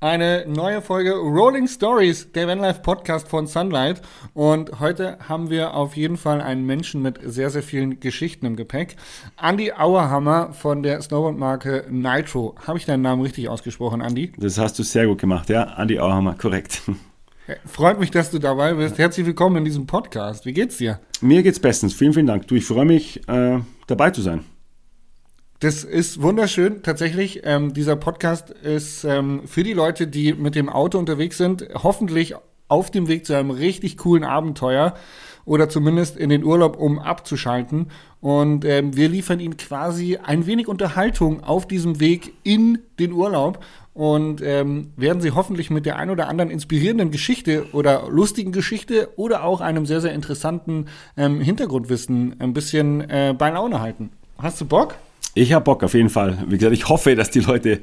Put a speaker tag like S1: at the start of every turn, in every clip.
S1: Eine neue Folge Rolling Stories, der Vanlife Podcast von Sunlight. Und heute haben wir auf jeden Fall einen Menschen mit sehr, sehr vielen Geschichten im Gepäck. Andy Auerhammer von der Snowboard-Marke Nitro. Habe ich deinen Namen richtig ausgesprochen, Andy?
S2: Das hast du sehr gut gemacht, ja. Andy Auerhammer, korrekt.
S1: Freut mich, dass du dabei bist. Herzlich willkommen in diesem Podcast. Wie geht's dir?
S2: Mir geht's bestens. Vielen, vielen Dank. Du, ich freue mich, äh, dabei zu sein.
S1: Das ist wunderschön. Tatsächlich, ähm, dieser Podcast ist ähm, für die Leute, die mit dem Auto unterwegs sind, hoffentlich auf dem Weg zu einem richtig coolen Abenteuer oder zumindest in den Urlaub, um abzuschalten. Und ähm, wir liefern Ihnen quasi ein wenig Unterhaltung auf diesem Weg in den Urlaub und ähm, werden Sie hoffentlich mit der ein oder anderen inspirierenden Geschichte oder lustigen Geschichte oder auch einem sehr, sehr interessanten ähm, Hintergrundwissen ein bisschen äh, bei Laune halten. Hast du Bock?
S2: Ich habe Bock auf jeden Fall. Wie gesagt, ich hoffe, dass die Leute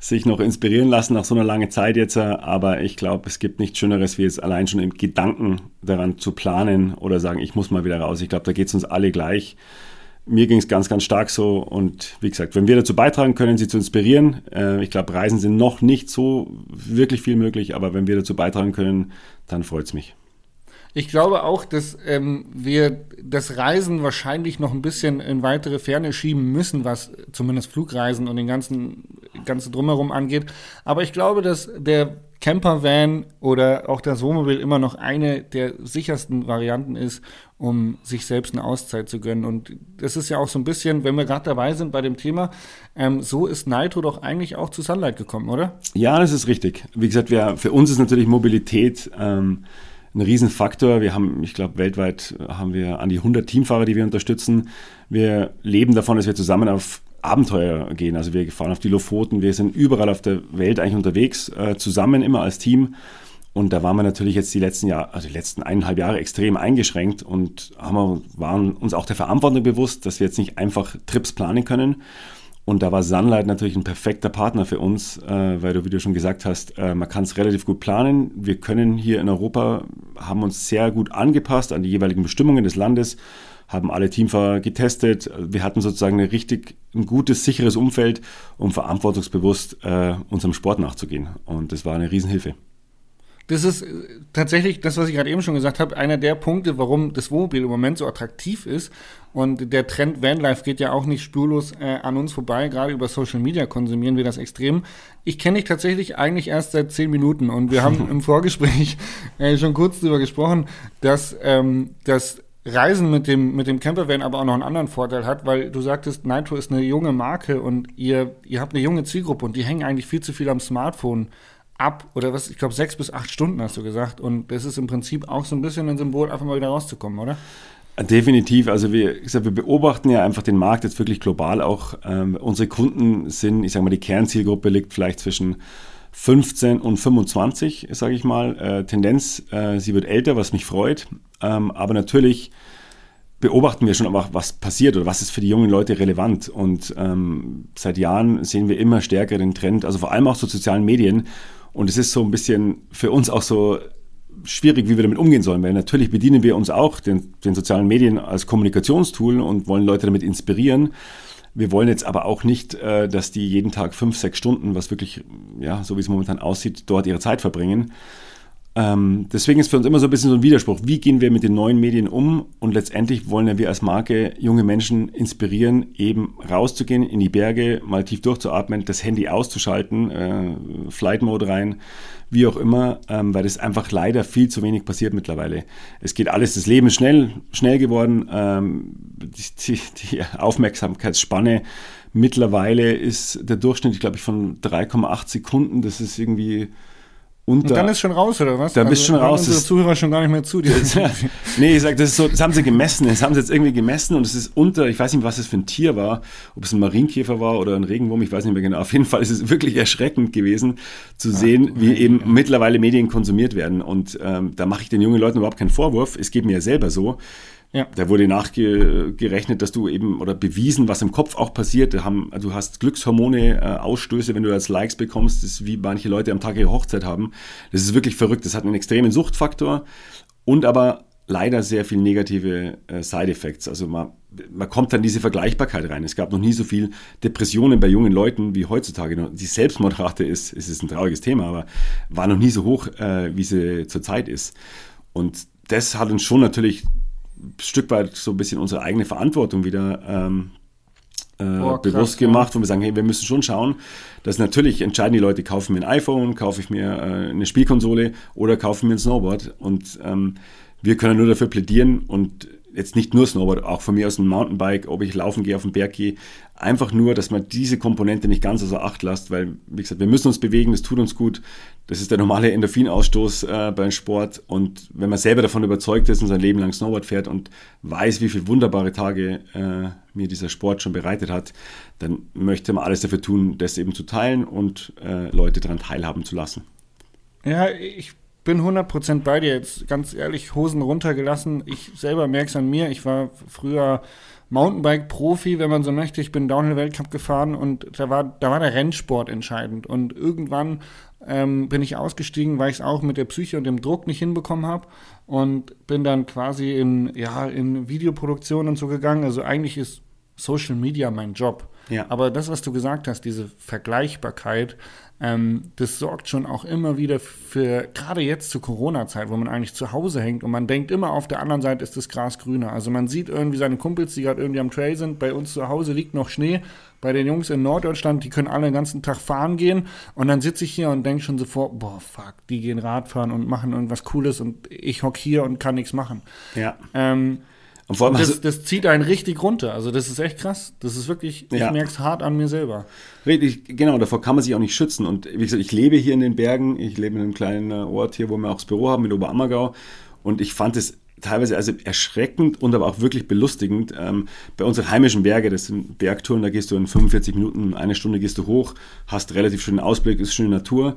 S2: sich noch inspirieren lassen nach so einer langen Zeit jetzt. Aber ich glaube, es gibt nichts Schöneres, wie jetzt allein schon im Gedanken daran zu planen oder sagen, ich muss mal wieder raus. Ich glaube, da geht es uns alle gleich. Mir ging es ganz, ganz stark so. Und wie gesagt, wenn wir dazu beitragen können, sie zu inspirieren, äh, ich glaube, Reisen sind noch nicht so wirklich viel möglich, aber wenn wir dazu beitragen können, dann freut es mich.
S1: Ich glaube auch, dass ähm, wir das Reisen wahrscheinlich noch ein bisschen in weitere Ferne schieben müssen, was zumindest Flugreisen und den ganzen ganze drumherum angeht. Aber ich glaube, dass der Campervan oder auch das Wohnmobil immer noch eine der sichersten Varianten ist, um sich selbst eine Auszeit zu gönnen. Und das ist ja auch so ein bisschen, wenn wir gerade dabei sind bei dem Thema, ähm, so ist Nitro doch eigentlich auch zu Sunlight gekommen, oder?
S2: Ja, das ist richtig. Wie gesagt, wir, für uns ist natürlich Mobilität ähm, ein Riesenfaktor. Wir haben, ich glaube, weltweit haben wir an die 100 Teamfahrer, die wir unterstützen. Wir leben davon, dass wir zusammen auf Abenteuer gehen. Also wir fahren auf die Lofoten, wir sind überall auf der Welt eigentlich unterwegs, äh, zusammen immer als Team. Und da waren wir natürlich jetzt die letzten Jahre, also die letzten eineinhalb Jahre extrem eingeschränkt und haben, waren uns auch der Verantwortung bewusst, dass wir jetzt nicht einfach Trips planen können, und da war Sunlight natürlich ein perfekter Partner für uns, äh, weil du, wie du schon gesagt hast, äh, man kann es relativ gut planen. Wir können hier in Europa, haben uns sehr gut angepasst an die jeweiligen Bestimmungen des Landes, haben alle Teamfahrer getestet. Wir hatten sozusagen ein richtig ein gutes, sicheres Umfeld, um verantwortungsbewusst äh, unserem Sport nachzugehen. Und das war eine Riesenhilfe.
S1: Das ist äh, tatsächlich das, was ich gerade eben schon gesagt habe, einer der Punkte, warum das Wohnmobil im Moment so attraktiv ist. Und der Trend Vanlife geht ja auch nicht spurlos äh, an uns vorbei. Gerade über Social Media konsumieren wir das extrem. Ich kenne dich tatsächlich eigentlich erst seit zehn Minuten und wir haben im Vorgespräch äh, schon kurz darüber gesprochen, dass ähm, das Reisen mit dem, mit dem Campervan aber auch noch einen anderen Vorteil hat, weil du sagtest, Nitro ist eine junge Marke und ihr, ihr habt eine junge Zielgruppe und die hängen eigentlich viel zu viel am Smartphone ab, oder was, ich glaube, sechs bis acht Stunden hast du gesagt. Und das ist im Prinzip auch so ein bisschen ein Symbol, einfach mal wieder rauszukommen, oder?
S2: Definitiv. Also wir, sag, wir beobachten ja einfach den Markt jetzt wirklich global auch. Ähm, unsere Kunden sind, ich sage mal, die Kernzielgruppe liegt vielleicht zwischen 15 und 25, sage ich mal. Äh, Tendenz, äh, sie wird älter, was mich freut. Ähm, aber natürlich beobachten wir schon aber, was passiert oder was ist für die jungen Leute relevant. Und ähm, seit Jahren sehen wir immer stärker den Trend, also vor allem auch zu sozialen Medien, und es ist so ein bisschen für uns auch so schwierig, wie wir damit umgehen sollen, weil natürlich bedienen wir uns auch den, den sozialen Medien als Kommunikationstool und wollen Leute damit inspirieren. Wir wollen jetzt aber auch nicht, äh, dass die jeden Tag fünf, sechs Stunden, was wirklich, ja, so wie es momentan aussieht, dort ihre Zeit verbringen. Ähm, deswegen ist für uns immer so ein bisschen so ein Widerspruch. Wie gehen wir mit den neuen Medien um? Und letztendlich wollen ja wir als Marke junge Menschen inspirieren, eben rauszugehen in die Berge, mal tief durchzuatmen, das Handy auszuschalten, äh, Flight Mode rein, wie auch immer, ähm, weil das einfach leider viel zu wenig passiert mittlerweile. Es geht alles, das Leben ist schnell, schnell geworden, ähm, die, die Aufmerksamkeitsspanne mittlerweile ist der Durchschnitt, glaube ich, von 3,8 Sekunden. Das ist irgendwie
S1: und, und dann ist schon raus, oder was?
S2: Dann also, bist schon raus.
S1: Unsere Zuhörer schon gar nicht mehr zu.
S2: nee, ich sag, das ist so, das haben sie gemessen. Das haben sie jetzt irgendwie gemessen und es ist unter, ich weiß nicht, was es für ein Tier war, ob es ein Marienkäfer war oder ein Regenwurm, ich weiß nicht mehr genau. Auf jeden Fall ist es wirklich erschreckend gewesen, zu ja, sehen, wie eben ja. mittlerweile Medien konsumiert werden. Und ähm, da mache ich den jungen Leuten überhaupt keinen Vorwurf. Es geht mir ja selber so. Ja. Da wurde nachgerechnet, dass du eben oder bewiesen, was im Kopf auch passiert. Du hast Glückshormone, äh, Ausstöße, wenn du als Likes bekommst, das ist wie manche Leute am Tag ihrer Hochzeit haben. Das ist wirklich verrückt. Das hat einen extremen Suchtfaktor und aber leider sehr viel negative äh, Side-Effects. Also man, man kommt dann diese Vergleichbarkeit rein. Es gab noch nie so viel Depressionen bei jungen Leuten wie heutzutage. Die Selbstmordrate ist, es ist ein trauriges Thema, aber war noch nie so hoch, äh, wie sie zurzeit ist. Und das hat uns schon natürlich Stück weit so ein bisschen unsere eigene Verantwortung wieder ähm, äh, oh, bewusst gemacht, wo wir sagen, hey, wir müssen schon schauen, dass natürlich entscheiden die Leute, kaufen mir ein iPhone, kaufe ich mir äh, eine Spielkonsole oder kaufen mir ein Snowboard. Und ähm, wir können nur dafür plädieren und jetzt nicht nur Snowboard, auch von mir aus ein Mountainbike, ob ich laufen gehe, auf den Berg gehe. Einfach nur, dass man diese Komponente nicht ganz außer Acht lässt, weil, wie gesagt, wir müssen uns bewegen, das tut uns gut. Das ist der normale Endorphinausstoß äh, beim Sport. Und wenn man selber davon überzeugt ist und sein Leben lang Snowboard fährt und weiß, wie viele wunderbare Tage äh, mir dieser Sport schon bereitet hat, dann möchte man alles dafür tun, das eben zu teilen und äh, Leute daran teilhaben zu lassen.
S1: Ja, ich bin 100% bei dir. Jetzt ganz ehrlich, Hosen runtergelassen. Ich selber merke es an mir. Ich war früher Mountainbike-Profi, wenn man so möchte. Ich bin Downhill-Weltcup gefahren und da war, da war der Rennsport entscheidend. Und irgendwann ähm, bin ich ausgestiegen, weil ich es auch mit der Psyche und dem Druck nicht hinbekommen habe und bin dann quasi in, ja, in Videoproduktion und so gegangen. Also eigentlich ist Social Media mein Job. Ja. Aber das, was du gesagt hast, diese Vergleichbarkeit, ähm, das sorgt schon auch immer wieder für, gerade jetzt zur Corona-Zeit, wo man eigentlich zu Hause hängt und man denkt immer, auf der anderen Seite ist das Gras grüner. Also man sieht irgendwie seine Kumpels, die gerade irgendwie am Trail sind, bei uns zu Hause liegt noch Schnee, bei den Jungs in Norddeutschland, die können alle den ganzen Tag fahren gehen und dann sitze ich hier und denke schon sofort, boah, fuck, die gehen Radfahren und machen irgendwas Cooles und ich hock hier und kann nichts machen. Ja. Ähm, und vor allem das, das zieht einen richtig runter. Also das ist echt krass. Das ist wirklich, ich ja. merke es hart an mir selber.
S2: Richtig, genau, davor kann man sich auch nicht schützen. Und wie gesagt, ich lebe hier in den Bergen, ich lebe in einem kleinen Ort hier, wo wir auch das Büro haben, in Oberammergau. Und ich fand es teilweise also erschreckend und aber auch wirklich belustigend. Ähm, bei unseren heimischen Berge, das sind Bergtouren, da gehst du in 45 Minuten, eine Stunde gehst du hoch, hast relativ schönen Ausblick, ist schöne Natur.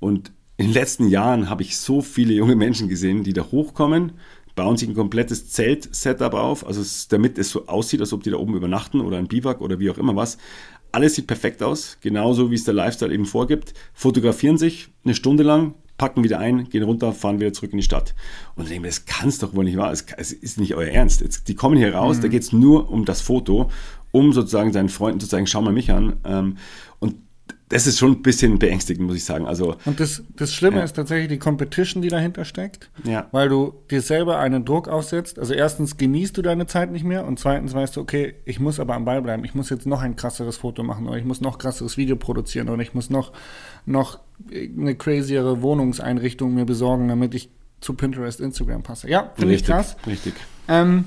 S2: Und in den letzten Jahren habe ich so viele junge Menschen gesehen, die da hochkommen, bauen sich ein komplettes Zelt-Setup auf, also es, damit es so aussieht, als ob die da oben übernachten oder ein Biwak oder wie auch immer was. Alles sieht perfekt aus, genauso wie es der Lifestyle eben vorgibt. Fotografieren sich eine Stunde lang, packen wieder ein, gehen runter, fahren wieder zurück in die Stadt. Und dann denken wir, das kann es doch wohl nicht wahr. Es, es, ist nicht euer Ernst. Jetzt, die kommen hier raus, mhm. da geht es nur um das Foto, um sozusagen seinen Freunden zu sagen, schau mal mich an. Ähm, das ist schon ein bisschen beängstigend, muss ich sagen. Also,
S1: und das, das Schlimme ja. ist tatsächlich die Competition, die dahinter steckt, ja. weil du dir selber einen Druck aufsetzt. Also erstens genießt du deine Zeit nicht mehr und zweitens weißt du, okay, ich muss aber am Ball bleiben. Ich muss jetzt noch ein krasseres Foto machen oder ich muss noch krasseres Video produzieren oder ich muss noch, noch eine crazyere Wohnungseinrichtung mir besorgen, damit ich zu Pinterest, Instagram passe. Ja, finde ich krass.
S2: Richtig.
S1: Ähm,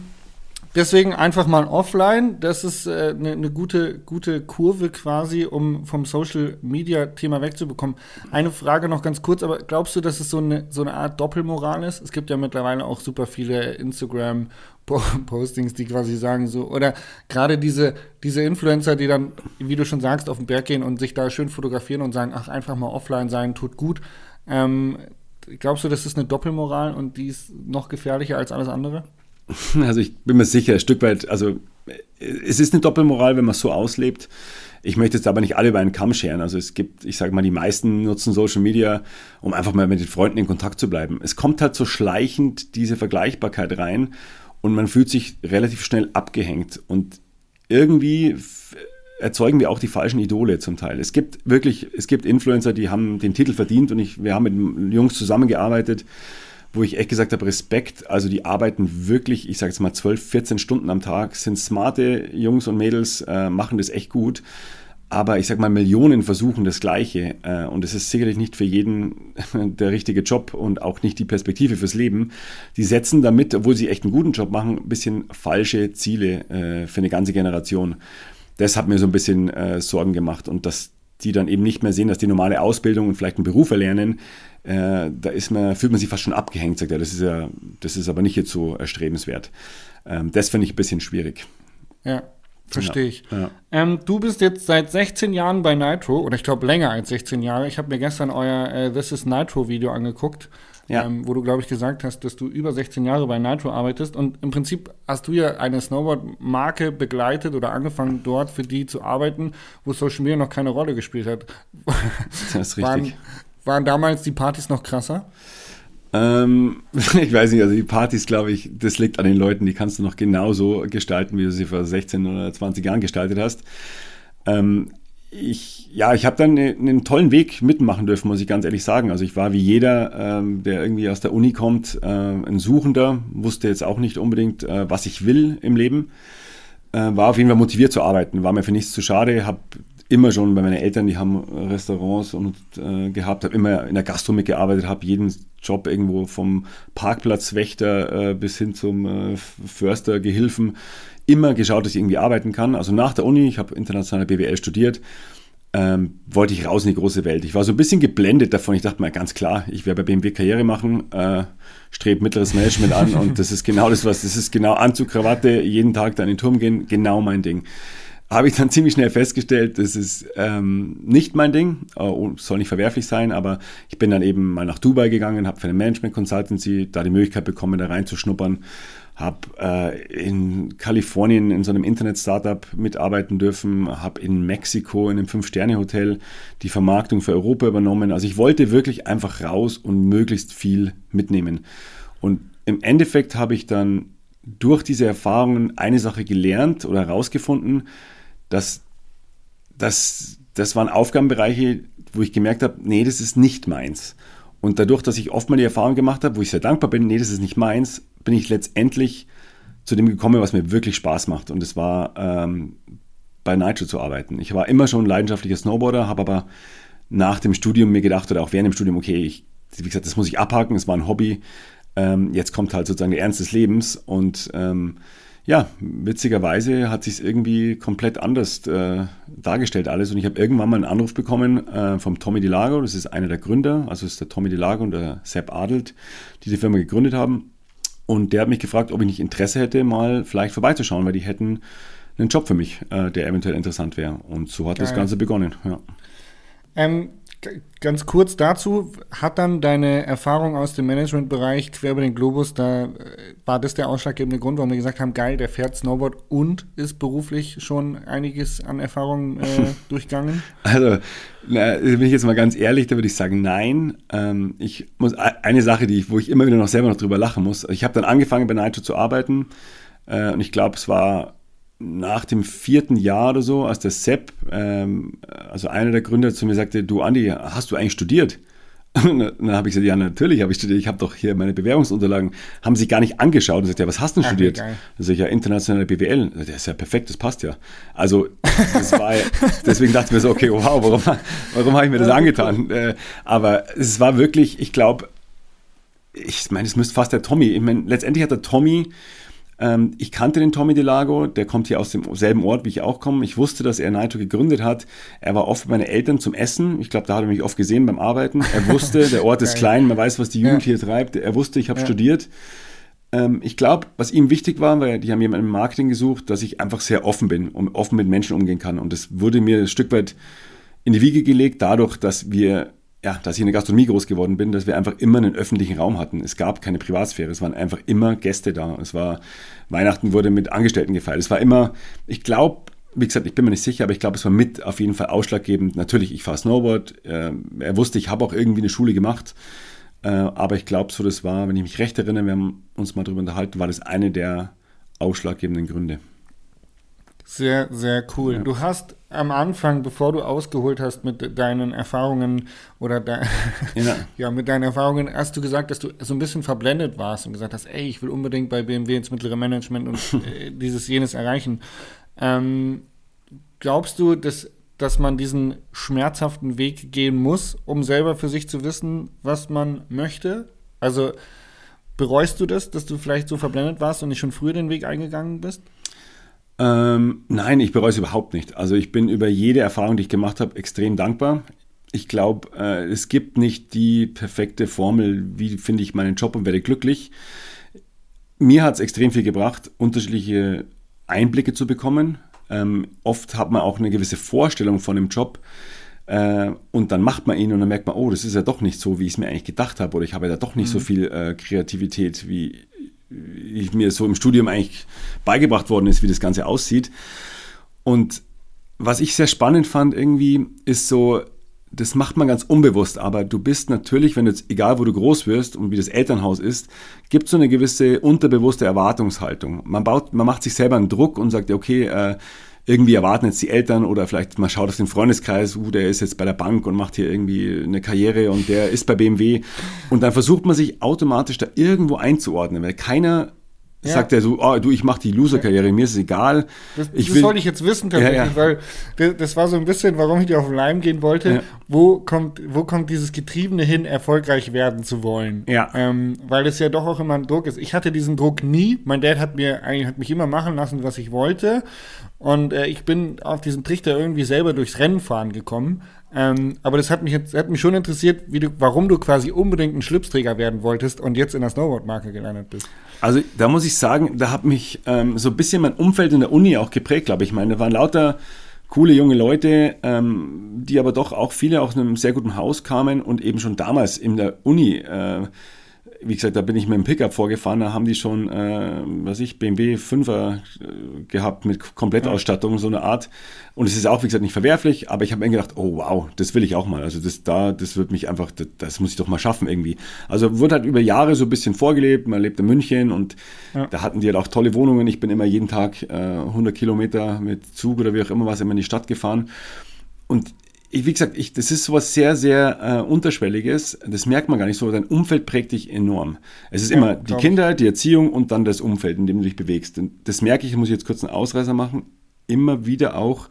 S1: Deswegen einfach mal offline. Das ist eine äh, ne, ne gute, gute Kurve quasi, um vom Social Media Thema wegzubekommen. Eine Frage noch ganz kurz, aber glaubst du, dass es so eine, so eine Art Doppelmoral ist? Es gibt ja mittlerweile auch super viele Instagram Postings, die quasi sagen so, oder gerade diese, diese Influencer, die dann, wie du schon sagst, auf den Berg gehen und sich da schön fotografieren und sagen, ach, einfach mal offline sein, tut gut. Ähm, glaubst du, das ist eine Doppelmoral und die ist noch gefährlicher als alles andere?
S2: Also ich bin mir sicher, ein Stück weit, also es ist eine Doppelmoral, wenn man es so auslebt. Ich möchte jetzt aber nicht alle über einen Kamm scheren. Also es gibt, ich sage mal, die meisten nutzen Social Media, um einfach mal mit den Freunden in Kontakt zu bleiben. Es kommt halt so schleichend diese Vergleichbarkeit rein und man fühlt sich relativ schnell abgehängt. Und irgendwie erzeugen wir auch die falschen Idole zum Teil. Es gibt wirklich, es gibt Influencer, die haben den Titel verdient und ich, wir haben mit Jungs zusammengearbeitet, wo ich echt gesagt habe, Respekt, also die arbeiten wirklich, ich sage jetzt mal 12, 14 Stunden am Tag, sind smarte Jungs und Mädels, äh, machen das echt gut. Aber ich sag mal, Millionen versuchen das Gleiche. Äh, und es ist sicherlich nicht für jeden der richtige Job und auch nicht die Perspektive fürs Leben. Die setzen damit, obwohl sie echt einen guten Job machen, ein bisschen falsche Ziele äh, für eine ganze Generation. Das hat mir so ein bisschen äh, Sorgen gemacht. Und dass die dann eben nicht mehr sehen, dass die normale Ausbildung und vielleicht einen Beruf erlernen, äh, da ist man, fühlt man sich fast schon abgehängt, sagt er. Das ist ja, das ist aber nicht jetzt so erstrebenswert. Ähm, das finde ich ein bisschen schwierig.
S1: Ja, verstehe ich. Ja. Ähm, du bist jetzt seit 16 Jahren bei Nitro, oder ich glaube länger als 16 Jahre. Ich habe mir gestern euer äh, This is Nitro Video angeguckt. Ja. Ähm, wo du, glaube ich, gesagt hast, dass du über 16 Jahre bei Nitro arbeitest. Und im Prinzip hast du ja eine Snowboard-Marke begleitet oder angefangen, dort für die zu arbeiten, wo Social Media noch keine Rolle gespielt hat.
S2: Das ist richtig.
S1: Waren, waren damals die Partys noch krasser?
S2: Ähm, ich weiß nicht, also die Partys, glaube ich, das liegt an den Leuten, die kannst du noch genauso gestalten, wie du sie vor 16 oder 20 Jahren gestaltet hast. Ähm, ich, ja, ich habe dann eine, einen tollen Weg mitmachen dürfen, muss ich ganz ehrlich sagen. Also ich war wie jeder, ähm, der irgendwie aus der Uni kommt, äh, ein Suchender, wusste jetzt auch nicht unbedingt, äh, was ich will im Leben. Äh, war auf jeden Fall motiviert zu arbeiten, war mir für nichts zu schade, habe immer schon bei meinen Eltern, die haben Restaurants und, äh, gehabt, habe immer in der Gastro mitgearbeitet, habe jeden Job irgendwo vom Parkplatzwächter äh, bis hin zum äh, Förster, Gehilfen, immer geschaut, dass ich irgendwie arbeiten kann. Also nach der Uni, ich habe internationale BWL studiert, ähm, wollte ich raus in die große Welt. Ich war so ein bisschen geblendet davon. Ich dachte mal ganz klar, ich werde bei BMW Karriere machen, äh, strebe mittleres Management an und das ist genau das, was, das ist genau Anzug, Krawatte, jeden Tag da in den Turm gehen, genau mein Ding habe ich dann ziemlich schnell festgestellt, das ist ähm, nicht mein Ding, oh, soll nicht verwerflich sein, aber ich bin dann eben mal nach Dubai gegangen, habe für eine Management Consultancy da die Möglichkeit bekommen, da reinzuschnuppern, habe äh, in Kalifornien in so einem Internet-Startup mitarbeiten dürfen, habe in Mexiko in einem Fünf-Sterne-Hotel die Vermarktung für Europa übernommen. Also ich wollte wirklich einfach raus und möglichst viel mitnehmen. Und im Endeffekt habe ich dann durch diese Erfahrungen eine Sache gelernt oder herausgefunden, dass das, das waren Aufgabenbereiche, wo ich gemerkt habe, nee, das ist nicht meins. Und dadurch, dass ich oft mal die Erfahrung gemacht habe, wo ich sehr dankbar bin, nee, das ist nicht meins, bin ich letztendlich zu dem gekommen, was mir wirklich Spaß macht. Und es war ähm, bei Nitro zu arbeiten. Ich war immer schon ein leidenschaftlicher Snowboarder, habe aber nach dem Studium mir gedacht oder auch während dem Studium, okay, ich, wie gesagt, das muss ich abhaken, es war ein Hobby. Ähm, jetzt kommt halt sozusagen der Ernst des Lebens und ähm, ja, witzigerweise hat sich irgendwie komplett anders äh, dargestellt alles. Und ich habe irgendwann mal einen Anruf bekommen äh, vom Tommy DeLago, das ist einer der Gründer, also ist der Tommy DeLago und der Sepp Adelt, die die Firma gegründet haben. Und der hat mich gefragt, ob ich nicht Interesse hätte, mal vielleicht vorbeizuschauen, weil die hätten einen Job für mich, äh, der eventuell interessant wäre. Und so hat Geil. das Ganze begonnen. Ja.
S1: Ähm, ganz kurz dazu, hat dann deine Erfahrung aus dem Managementbereich quer über den Globus, da äh, war das der ausschlaggebende Grund, warum wir gesagt haben, geil, der fährt Snowboard und ist beruflich schon einiges an Erfahrungen äh, durchgangen?
S2: Also, na, bin ich jetzt mal ganz ehrlich, da würde ich sagen, nein. Ähm, ich muss eine Sache, die, wo ich immer wieder noch selber noch drüber lachen muss. Ich habe dann angefangen bei Nitro zu arbeiten äh, und ich glaube, es war nach dem vierten Jahr oder so, als der Sepp, ähm, also einer der Gründer, zu mir sagte, du Andi, hast du eigentlich studiert? Und dann habe ich gesagt, ja, natürlich habe ich studiert. Ich habe doch hier meine Bewerbungsunterlagen. Haben sie gar nicht angeschaut und gesagt, ja, was hast du denn studiert? Ach, dann sage ich, ja, internationale BWL. Das ist ja perfekt, das passt ja. Also, das war, deswegen dachte ich mir so, okay, wow, warum, warum habe ich mir das angetan? Äh, aber es war wirklich, ich glaube, ich meine, es müsste fast der Tommy, ich meine, letztendlich hat der Tommy ähm, ich kannte den Tommy Delago, der kommt hier aus demselben Ort, wie ich auch komme. Ich wusste, dass er Naito gegründet hat. Er war oft bei meinen Eltern zum Essen. Ich glaube, da hat er mich oft gesehen beim Arbeiten. Er wusste, der Ort ist klein, man weiß, was die Jugend ja. hier treibt. Er wusste, ich habe ja. studiert. Ähm, ich glaube, was ihm wichtig war, weil die haben jemanden im Marketing gesucht, dass ich einfach sehr offen bin und offen mit Menschen umgehen kann. Und das wurde mir ein Stück weit in die Wiege gelegt, dadurch, dass wir ja, dass ich in der Gastronomie groß geworden bin, dass wir einfach immer einen öffentlichen Raum hatten. Es gab keine Privatsphäre, es waren einfach immer Gäste da. Es war, Weihnachten wurde mit Angestellten gefeiert. Es war immer, ich glaube, wie gesagt, ich bin mir nicht sicher, aber ich glaube, es war mit auf jeden Fall ausschlaggebend. Natürlich, ich fahre Snowboard. Äh, er wusste, ich habe auch irgendwie eine Schule gemacht. Äh, aber ich glaube, so das war, wenn ich mich recht erinnere, wir haben uns mal darüber unterhalten, war das eine der ausschlaggebenden Gründe.
S1: Sehr, sehr cool. Ja. Du hast am Anfang, bevor du ausgeholt hast mit deinen Erfahrungen oder de ja. ja. mit deinen Erfahrungen, hast du gesagt, dass du so ein bisschen verblendet warst und gesagt hast, ey, ich will unbedingt bei BMW ins mittlere Management und äh, dieses jenes erreichen. Ähm, glaubst du, dass, dass man diesen schmerzhaften Weg gehen muss, um selber für sich zu wissen, was man möchte? Also bereust du das, dass du vielleicht so verblendet warst und nicht schon früher den Weg eingegangen bist?
S2: Ähm, nein, ich bereue es überhaupt nicht. Also ich bin über jede Erfahrung, die ich gemacht habe, extrem dankbar. Ich glaube, äh, es gibt nicht die perfekte Formel, wie finde ich meinen Job und werde glücklich. Mir hat es extrem viel gebracht, unterschiedliche Einblicke zu bekommen. Ähm, oft hat man auch eine gewisse Vorstellung von dem Job äh, und dann macht man ihn und dann merkt man, oh, das ist ja doch nicht so, wie ich es mir eigentlich gedacht habe oder ich habe ja doch nicht mhm. so viel äh, Kreativität, wie ich mir so im Studium eigentlich beigebracht worden ist, wie das Ganze aussieht. Und was ich sehr spannend fand irgendwie, ist so das macht man ganz unbewusst, aber du bist natürlich, wenn du jetzt, egal wo du groß wirst und wie das Elternhaus ist, gibt so eine gewisse unterbewusste Erwartungshaltung. Man baut, man macht sich selber einen Druck und sagt, okay, äh, irgendwie erwarten jetzt die Eltern oder vielleicht man schaut auf den Freundeskreis, uh, der ist jetzt bei der Bank und macht hier irgendwie eine Karriere und der ist bei BMW. Und dann versucht man sich automatisch da irgendwo einzuordnen, weil keiner ja. sagt er so, oh, du, ich mache die Loser-Karriere, mir ist es egal.
S1: Das, ich das will, wollte ich jetzt wissen tatsächlich, ja, ja. weil das, das, war so ein bisschen, warum ich dir auf den Leim gehen wollte. Wo, kommt, wo kommt dieses Getriebene hin, erfolgreich werden zu wollen?
S2: Ja.
S1: Ähm, weil es ja doch auch immer ein Druck ist. Ich hatte diesen Druck nie. Mein Dad hat mir eigentlich hat mich immer machen lassen, was ich wollte. Und äh, ich bin auf diesen Trichter irgendwie selber durchs Rennen fahren gekommen. Ähm, aber das hat mich jetzt hat mich schon interessiert, du, warum du quasi unbedingt ein Schlipsträger werden wolltest und jetzt in der Snowboard-Marke gelandet bist.
S2: Also da muss ich sagen, da hat mich ähm, so ein bisschen mein Umfeld in der Uni auch geprägt, glaube ich. Ich meine, da waren lauter coole junge Leute, ähm, die aber doch auch viele aus einem sehr guten Haus kamen und eben schon damals in der Uni äh, wie gesagt, da bin ich mit dem Pickup vorgefahren, da haben die schon, äh, was ich, BMW 5er äh, gehabt mit Komplettausstattung, so eine Art. Und es ist auch, wie gesagt, nicht verwerflich, aber ich habe mir gedacht, oh wow, das will ich auch mal. Also das da, das wird mich einfach, das, das, muss ich doch mal schaffen irgendwie. Also wurde halt über Jahre so ein bisschen vorgelebt, man lebt in München und ja. da hatten die halt auch tolle Wohnungen. Ich bin immer jeden Tag äh, 100 Kilometer mit Zug oder wie auch immer was immer in die Stadt gefahren. Und ich, wie gesagt, ich, das ist sowas sehr, sehr äh, Unterschwelliges. Das merkt man gar nicht so. Dein Umfeld prägt dich enorm. Es ist ja, immer die Kinder, die Erziehung und dann das Umfeld, in dem du dich bewegst. Und das merke ich, muss ich jetzt kurz einen Ausreißer machen, immer wieder auch,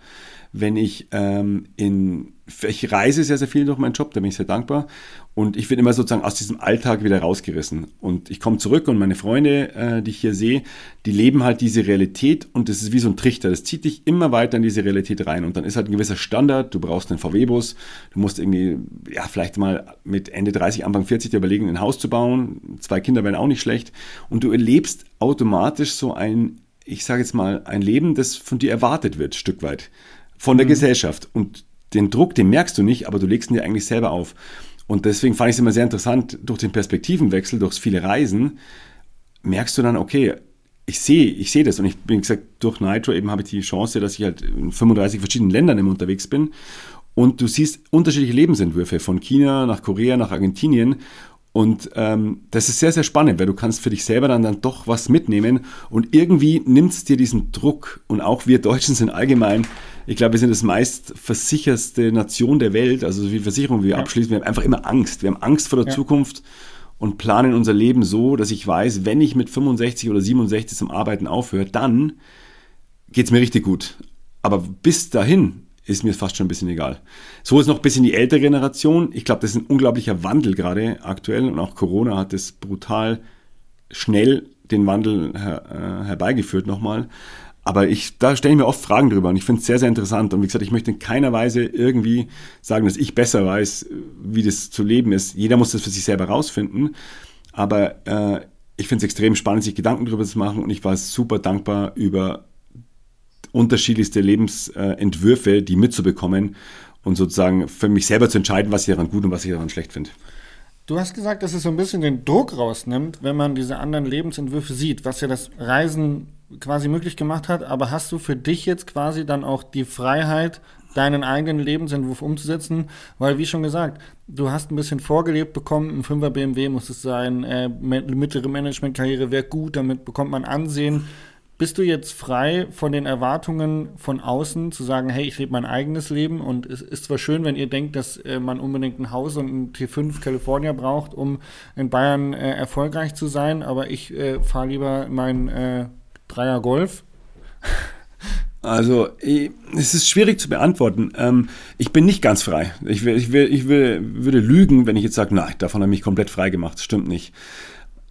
S2: wenn ich ähm, in ich reise sehr, sehr viel durch meinen Job, da bin ich sehr dankbar. Und ich bin immer sozusagen aus diesem Alltag wieder rausgerissen. Und ich komme zurück und meine Freunde, äh, die ich hier sehe, die leben halt diese Realität und das ist wie so ein Trichter. Das zieht dich immer weiter in diese Realität rein. Und dann ist halt ein gewisser Standard. Du brauchst einen VW-Bus. Du musst irgendwie, ja, vielleicht mal mit Ende 30, Anfang 40 dir überlegen, ein Haus zu bauen. Zwei Kinder wären auch nicht schlecht. Und du erlebst automatisch so ein, ich sage jetzt mal, ein Leben, das von dir erwartet wird, Stück weit. Von der mhm. Gesellschaft. Und den Druck, den merkst du nicht, aber du legst ihn dir eigentlich selber auf. Und deswegen fand ich es immer sehr interessant, durch den Perspektivenwechsel, durchs viele Reisen, merkst du dann, okay, ich sehe, ich sehe das. Und ich bin gesagt, durch Nitro eben habe ich die Chance, dass ich halt in 35 verschiedenen Ländern immer unterwegs bin. Und du siehst unterschiedliche Lebensentwürfe von China nach Korea nach Argentinien. Und ähm, das ist sehr, sehr spannend, weil du kannst für dich selber dann, dann doch was mitnehmen. Und irgendwie nimmt es dir diesen Druck. Und auch wir Deutschen sind allgemein ich glaube, wir sind das meist versicherste Nation der Welt, also wie Versicherung wir ja. abschließen. Wir haben einfach immer Angst. Wir haben Angst vor der ja. Zukunft und planen unser Leben so, dass ich weiß, wenn ich mit 65 oder 67 zum Arbeiten aufhöre, dann geht es mir richtig gut. Aber bis dahin ist mir fast schon ein bisschen egal. So ist noch ein bisschen die ältere Generation. Ich glaube, das ist ein unglaublicher Wandel gerade aktuell und auch Corona hat es brutal schnell den Wandel her, äh, herbeigeführt nochmal. Aber ich, da stelle ich mir oft Fragen drüber und ich finde es sehr, sehr interessant. Und wie gesagt, ich möchte in keiner Weise irgendwie sagen, dass ich besser weiß, wie das zu leben ist. Jeder muss das für sich selber rausfinden. Aber äh, ich finde es extrem spannend, sich Gedanken darüber zu machen und ich war super dankbar über unterschiedlichste Lebensentwürfe, die mitzubekommen und sozusagen für mich selber zu entscheiden, was ich daran gut und was ich daran schlecht finde.
S1: Du hast gesagt, dass es so ein bisschen den Druck rausnimmt, wenn man diese anderen Lebensentwürfe sieht, was ja das Reisen quasi möglich gemacht hat. Aber hast du für dich jetzt quasi dann auch die Freiheit, deinen eigenen Lebensentwurf umzusetzen? Weil, wie schon gesagt, du hast ein bisschen vorgelebt bekommen, ein 5er BMW muss es sein, äh, mittlere Managementkarriere wäre gut, damit bekommt man Ansehen. Bist du jetzt frei von den Erwartungen von außen zu sagen, hey, ich lebe mein eigenes Leben und es ist zwar schön, wenn ihr denkt, dass äh, man unbedingt ein Haus und ein T5 California braucht, um in Bayern äh, erfolgreich zu sein, aber ich äh, fahre lieber mein äh, Dreier Golf.
S2: Also, es ist schwierig zu beantworten. Ähm, ich bin nicht ganz frei. Ich, will, ich, will, ich will, würde lügen, wenn ich jetzt sage, nein, davon habe ich mich komplett frei gemacht. Das stimmt nicht.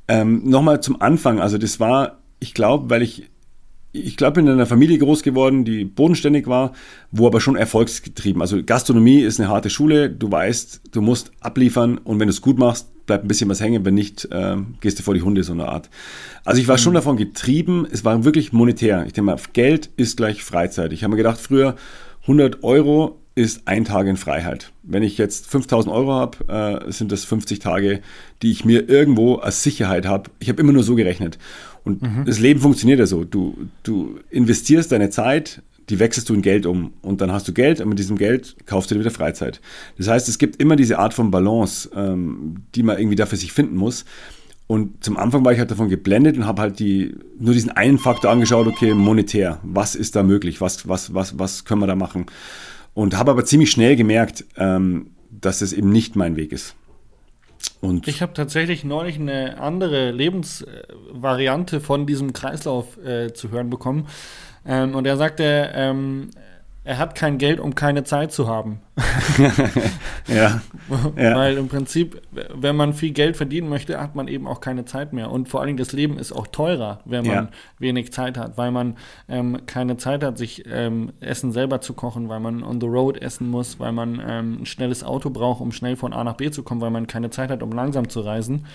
S2: Ähm, Nochmal zum Anfang. Also, das war, ich glaube, weil ich ich glaube, in einer Familie groß geworden, die bodenständig war, wo aber schon erfolgsgetrieben. Also Gastronomie ist eine harte Schule. Du weißt, du musst abliefern und wenn du es gut machst, bleibt ein bisschen was hängen. Wenn nicht, äh, gehst du vor die Hunde, so eine Art. Also ich war mhm. schon davon getrieben. Es war wirklich monetär. Ich denke mal, Geld ist gleich Freizeit. Ich habe mir gedacht, früher 100 Euro ist ein Tag in Freiheit. Wenn ich jetzt 5000 Euro habe, äh, sind das 50 Tage, die ich mir irgendwo als Sicherheit habe. Ich habe immer nur so gerechnet. Und mhm. das Leben funktioniert ja so. Du, du investierst deine Zeit, die wechselst du in Geld um. Und dann hast du Geld und mit diesem Geld kaufst du dir wieder Freizeit. Das heißt, es gibt immer diese Art von Balance, ähm, die man irgendwie dafür sich finden muss. Und zum Anfang war ich halt davon geblendet und habe halt die, nur diesen einen Faktor angeschaut, okay, monetär, was ist da möglich, was, was, was, was können wir da machen? Und habe aber ziemlich schnell gemerkt, ähm, dass es eben nicht mein Weg ist.
S1: Und ich habe tatsächlich neulich eine andere Lebensvariante von diesem Kreislauf äh, zu hören bekommen. Ähm, und er sagte, ähm, er hat kein Geld, um keine Zeit zu haben. ja. Weil im Prinzip, wenn man viel Geld verdienen möchte, hat man eben auch keine Zeit mehr. Und vor allen Dingen das Leben ist auch teurer, wenn man ja. wenig Zeit hat, weil man ähm, keine Zeit hat, sich ähm, Essen selber zu kochen, weil man on the road essen muss, weil man ähm, ein schnelles Auto braucht, um schnell von A nach B zu kommen, weil man keine Zeit hat, um langsam zu reisen.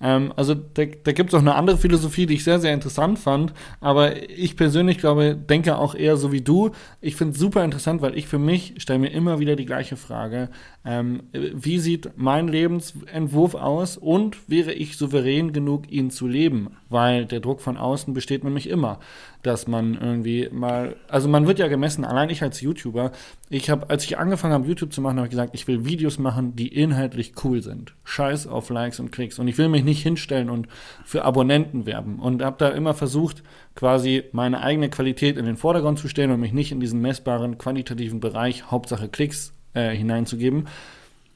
S1: Ähm, also da, da gibt es auch eine andere Philosophie, die ich sehr, sehr interessant fand. Aber ich persönlich glaube, denke auch eher so wie du. Ich finde es super super interessant, weil ich für mich stelle mir immer wieder die gleiche Frage. Ähm, wie sieht mein Lebensentwurf aus und wäre ich souverän genug, ihn zu leben? Weil der Druck von außen besteht nämlich immer, dass man irgendwie mal, also man wird ja gemessen, allein ich als YouTuber, ich habe, als ich angefangen habe, YouTube zu machen, habe ich gesagt, ich will Videos machen, die inhaltlich cool sind. Scheiß auf Likes und Klicks. Und ich will mich nicht hinstellen und für Abonnenten werben. Und habe da immer versucht, quasi meine eigene Qualität in den Vordergrund zu stellen und mich nicht in diesen messbaren qualitativen Bereich Hauptsache Klicks äh, hineinzugeben.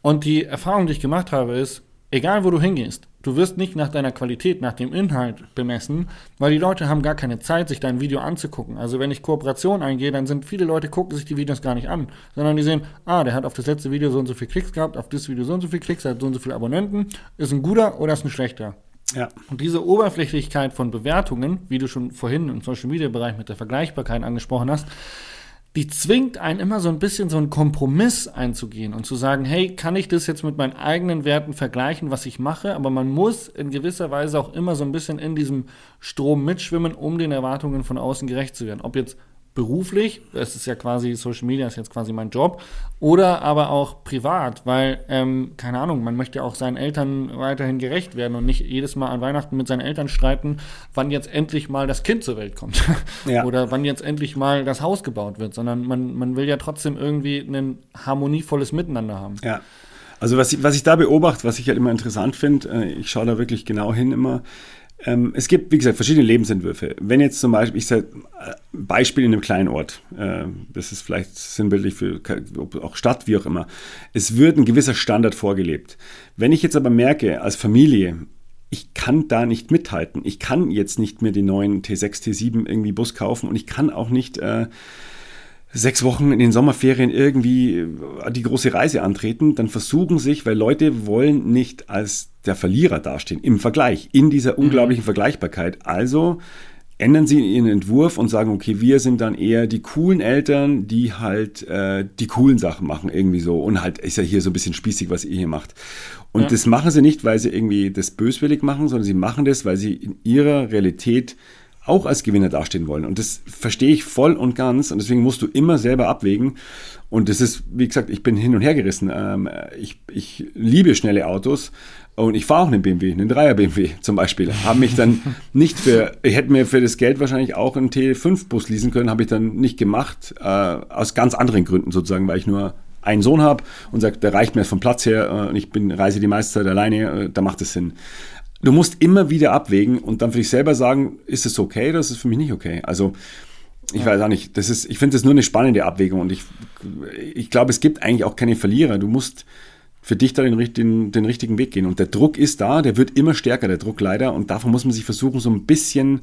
S1: Und die Erfahrung, die ich gemacht habe, ist, egal wo du hingehst, du wirst nicht nach deiner Qualität, nach dem Inhalt bemessen, weil die Leute haben gar keine Zeit, sich dein Video anzugucken. Also wenn ich Kooperation eingehe, dann sind viele Leute, gucken sich die Videos gar nicht an, sondern die sehen, ah, der hat auf das letzte Video so und so viel Klicks gehabt, auf das Video so und so viel Klicks, hat so und so viele Abonnenten, ist ein guter oder ist ein schlechter. Ja. Und diese Oberflächlichkeit von Bewertungen, wie du schon vorhin im Social Media Bereich mit der Vergleichbarkeit angesprochen hast, die zwingt einen immer so ein bisschen so einen Kompromiss einzugehen und zu sagen, hey, kann ich das jetzt mit meinen eigenen Werten vergleichen, was ich mache? Aber man muss in gewisser Weise auch immer so ein bisschen in diesem Strom mitschwimmen, um den Erwartungen von außen gerecht zu werden. Ob jetzt beruflich, das ist ja quasi, Social Media ist jetzt quasi mein Job, oder aber auch privat, weil, ähm, keine Ahnung, man möchte ja auch seinen Eltern weiterhin gerecht werden und nicht jedes Mal an Weihnachten mit seinen Eltern streiten, wann jetzt endlich mal das Kind zur Welt kommt ja. oder wann jetzt endlich mal das Haus gebaut wird, sondern man, man will ja trotzdem irgendwie ein harmonievolles Miteinander haben.
S2: Ja. Also was ich, was ich da beobachte, was ich halt immer interessant finde, äh, ich schaue da wirklich genau hin immer, ähm, es gibt, wie gesagt, verschiedene Lebensentwürfe. Wenn jetzt zum Beispiel, ich sage, äh, Beispiel in einem kleinen Ort, äh, das ist vielleicht sinnbildlich für auch Stadt, wie auch immer. Es wird ein gewisser Standard vorgelebt. Wenn ich jetzt aber merke, als Familie, ich kann da nicht mithalten. Ich kann jetzt nicht mehr den neuen T6, T7 irgendwie Bus kaufen und ich kann auch nicht äh, sechs Wochen in den Sommerferien irgendwie äh, die große Reise antreten, dann versuchen sich, weil Leute wollen nicht als der Verlierer dastehen im Vergleich, in dieser mhm. unglaublichen mhm. Vergleichbarkeit. Also ändern sie ihren Entwurf und sagen, okay, wir sind dann eher die coolen Eltern, die halt äh, die coolen Sachen machen, irgendwie so. Und halt ist ja hier so ein bisschen spießig, was ihr hier macht. Und ja. das machen sie nicht, weil sie irgendwie das böswillig machen, sondern sie machen das, weil sie in ihrer Realität auch als Gewinner dastehen wollen. Und das verstehe ich voll und ganz. Und deswegen musst du immer selber abwägen. Und das ist, wie gesagt, ich bin hin und her gerissen. Ähm, ich, ich liebe schnelle Autos. Und ich fahre auch einen BMW, einen Dreier BMW zum Beispiel. Habe mich dann nicht für, ich hätte mir für das Geld wahrscheinlich auch einen T5-Bus leasen können, habe ich dann nicht gemacht, äh, aus ganz anderen Gründen sozusagen, weil ich nur einen Sohn habe und sage, der reicht mir vom Platz her äh, und ich bin, reise die meiste Zeit alleine, äh, da macht es Sinn du musst immer wieder abwägen und dann für dich selber sagen, ist es okay oder ist es für mich nicht okay? Also ich ja. weiß auch nicht, das ist, ich finde das nur eine spannende Abwägung und ich, ich glaube, es gibt eigentlich auch keine Verlierer. Du musst für dich da den, den, den richtigen Weg gehen. Und der Druck ist da, der wird immer stärker, der Druck leider. Und davon muss man sich versuchen, so ein bisschen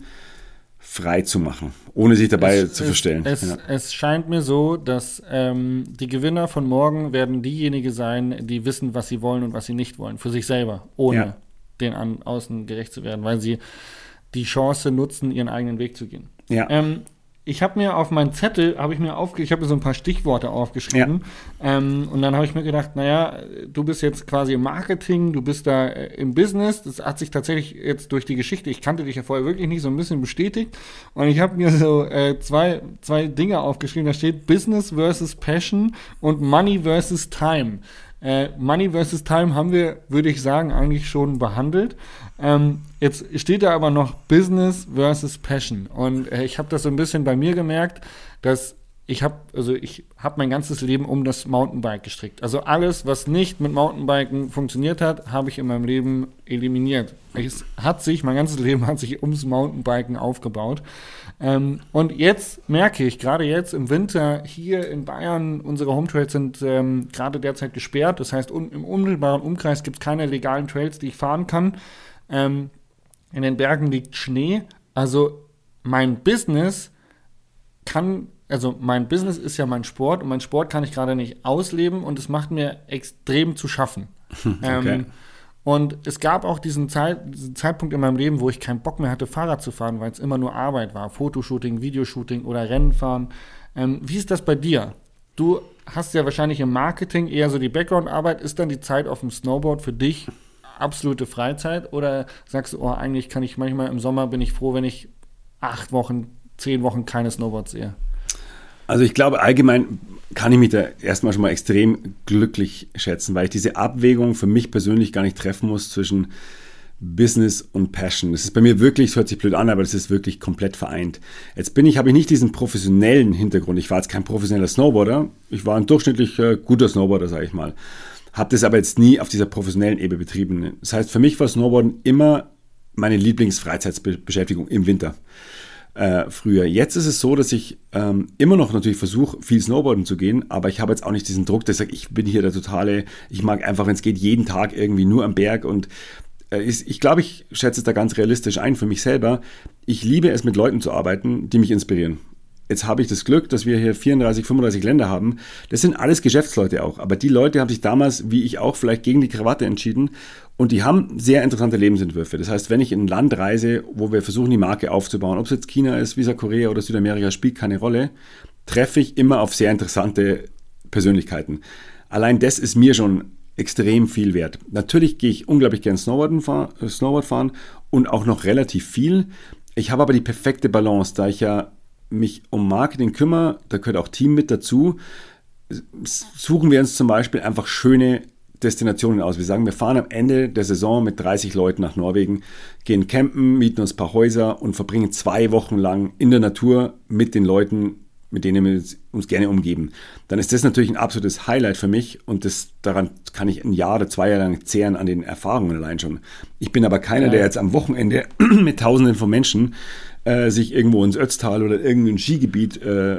S2: frei zu machen, ohne sich dabei es, zu verstellen.
S1: Es, ja. es, scheint mir so, dass ähm, die Gewinner von morgen werden diejenigen sein, die wissen, was sie wollen und was sie nicht wollen, für sich selber, ohne ja den an außen gerecht zu werden, weil sie die Chance nutzen, ihren eigenen Weg zu gehen. Ja. Ähm, ich habe mir auf meinen Zettel, habe ich mir aufge ich habe mir so ein paar Stichworte aufgeschrieben. Ja. Ähm, und dann habe ich mir gedacht, naja, du bist jetzt quasi im Marketing, du bist da äh, im Business. Das hat sich tatsächlich jetzt durch die Geschichte, ich kannte dich ja vorher wirklich nicht, so ein bisschen bestätigt. Und ich habe mir so äh, zwei, zwei Dinge aufgeschrieben. Da steht Business versus Passion und Money versus Time. Äh, Money versus Time haben wir, würde ich sagen, eigentlich schon behandelt. Ähm, jetzt steht da aber noch Business versus Passion. Und äh, ich habe das so ein bisschen bei mir gemerkt, dass ich habe also ich habe mein ganzes Leben um das Mountainbike gestrickt. Also alles, was nicht mit Mountainbiken funktioniert hat, habe ich in meinem Leben eliminiert. Es hat sich mein ganzes Leben hat sich ums Mountainbiken aufgebaut. Ähm, und jetzt merke ich gerade jetzt im Winter hier in Bayern unsere Home Trails sind ähm, gerade derzeit gesperrt. Das heißt un im unmittelbaren Umkreis gibt es keine legalen Trails, die ich fahren kann. Ähm, in den Bergen liegt Schnee. Also mein Business kann also mein Business ist ja mein Sport und mein Sport kann ich gerade nicht ausleben und es macht mir extrem zu schaffen. okay. Und es gab auch diesen, Zeit, diesen, Zeitpunkt in meinem Leben, wo ich keinen Bock mehr hatte, Fahrrad zu fahren, weil es immer nur Arbeit war. Fotoshooting, Videoshooting oder Rennenfahren. Ähm, wie ist das bei dir? Du hast ja wahrscheinlich im Marketing eher so die Background-Arbeit. Ist dann die Zeit auf dem Snowboard für dich absolute Freizeit? Oder sagst du, oh, eigentlich kann ich manchmal im Sommer bin ich froh, wenn ich acht Wochen, zehn Wochen keine Snowboard sehe?
S2: Also ich glaube, allgemein kann ich mich da erstmal schon mal extrem glücklich schätzen, weil ich diese Abwägung für mich persönlich gar nicht treffen muss zwischen Business und Passion. Das ist bei mir wirklich, es hört sich blöd an, aber das ist wirklich komplett vereint. Jetzt bin ich, habe ich nicht diesen professionellen Hintergrund. Ich war jetzt kein professioneller Snowboarder. Ich war ein durchschnittlich äh, guter Snowboarder, sage ich mal. Habe das aber jetzt nie auf dieser professionellen Ebene betrieben. Das heißt, für mich war Snowboarden immer meine Lieblingsfreizeitbeschäftigung im Winter äh, früher. Jetzt ist es so, dass ich ähm, immer noch natürlich versuche, viel Snowboarden zu gehen, aber ich habe jetzt auch nicht diesen Druck, dass ich sage, ich bin hier der totale, ich mag einfach, wenn es geht, jeden Tag irgendwie nur am Berg und äh, ist, ich glaube, ich schätze es da ganz realistisch ein für mich selber. Ich liebe es, mit Leuten zu arbeiten, die mich inspirieren. Jetzt habe ich das Glück, dass wir hier 34, 35 Länder haben. Das sind alles Geschäftsleute auch. Aber die Leute haben sich damals, wie ich auch, vielleicht gegen die Krawatte entschieden. Und die haben sehr interessante Lebensentwürfe. Das heißt, wenn ich in ein Land reise, wo wir versuchen, die Marke aufzubauen, ob es jetzt China ist, Visa Korea oder Südamerika, spielt keine Rolle, treffe ich immer auf sehr interessante Persönlichkeiten. Allein das ist mir schon extrem viel wert. Natürlich gehe ich unglaublich gern Snowboarden fahren, äh, Snowboard fahren und auch noch relativ viel. Ich habe aber die perfekte Balance, da ich ja mich um Marketing kümmere, da gehört auch Team mit dazu, suchen wir uns zum Beispiel einfach schöne Destinationen aus. Wir sagen, wir fahren am Ende der Saison mit 30 Leuten nach Norwegen, gehen campen, mieten uns ein paar Häuser und verbringen zwei Wochen lang in der Natur mit den Leuten, mit denen wir uns gerne umgeben. Dann ist das natürlich ein absolutes Highlight für mich und das, daran kann ich ein Jahr oder zwei Jahre lang zehren an den Erfahrungen allein schon. Ich bin aber keiner, der jetzt am Wochenende mit Tausenden von Menschen äh, sich irgendwo ins Ötztal oder irgendein Skigebiet äh,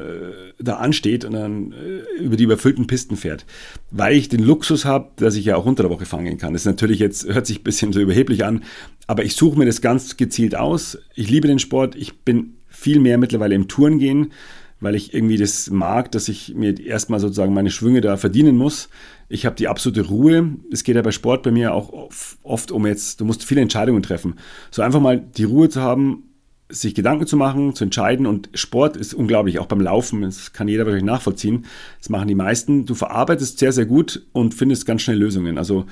S2: da ansteht und dann äh, über die überfüllten Pisten fährt. Weil ich den Luxus habe, dass ich ja auch unter der Woche fangen kann. Das ist natürlich jetzt, hört sich ein bisschen so überheblich an, aber ich suche mir das ganz gezielt aus. Ich liebe den Sport. Ich bin viel mehr mittlerweile im Touren gehen, weil ich irgendwie das mag, dass ich mir erstmal sozusagen meine Schwünge da verdienen muss. Ich habe die absolute Ruhe. Es geht ja bei Sport bei mir auch oft um jetzt, du musst viele Entscheidungen treffen. So einfach mal die Ruhe zu haben, sich Gedanken zu machen, zu entscheiden. Und Sport ist unglaublich, auch beim Laufen. Das kann jeder wahrscheinlich nachvollziehen. Das machen die meisten. Du verarbeitest sehr, sehr gut und findest ganz schnell Lösungen. Also,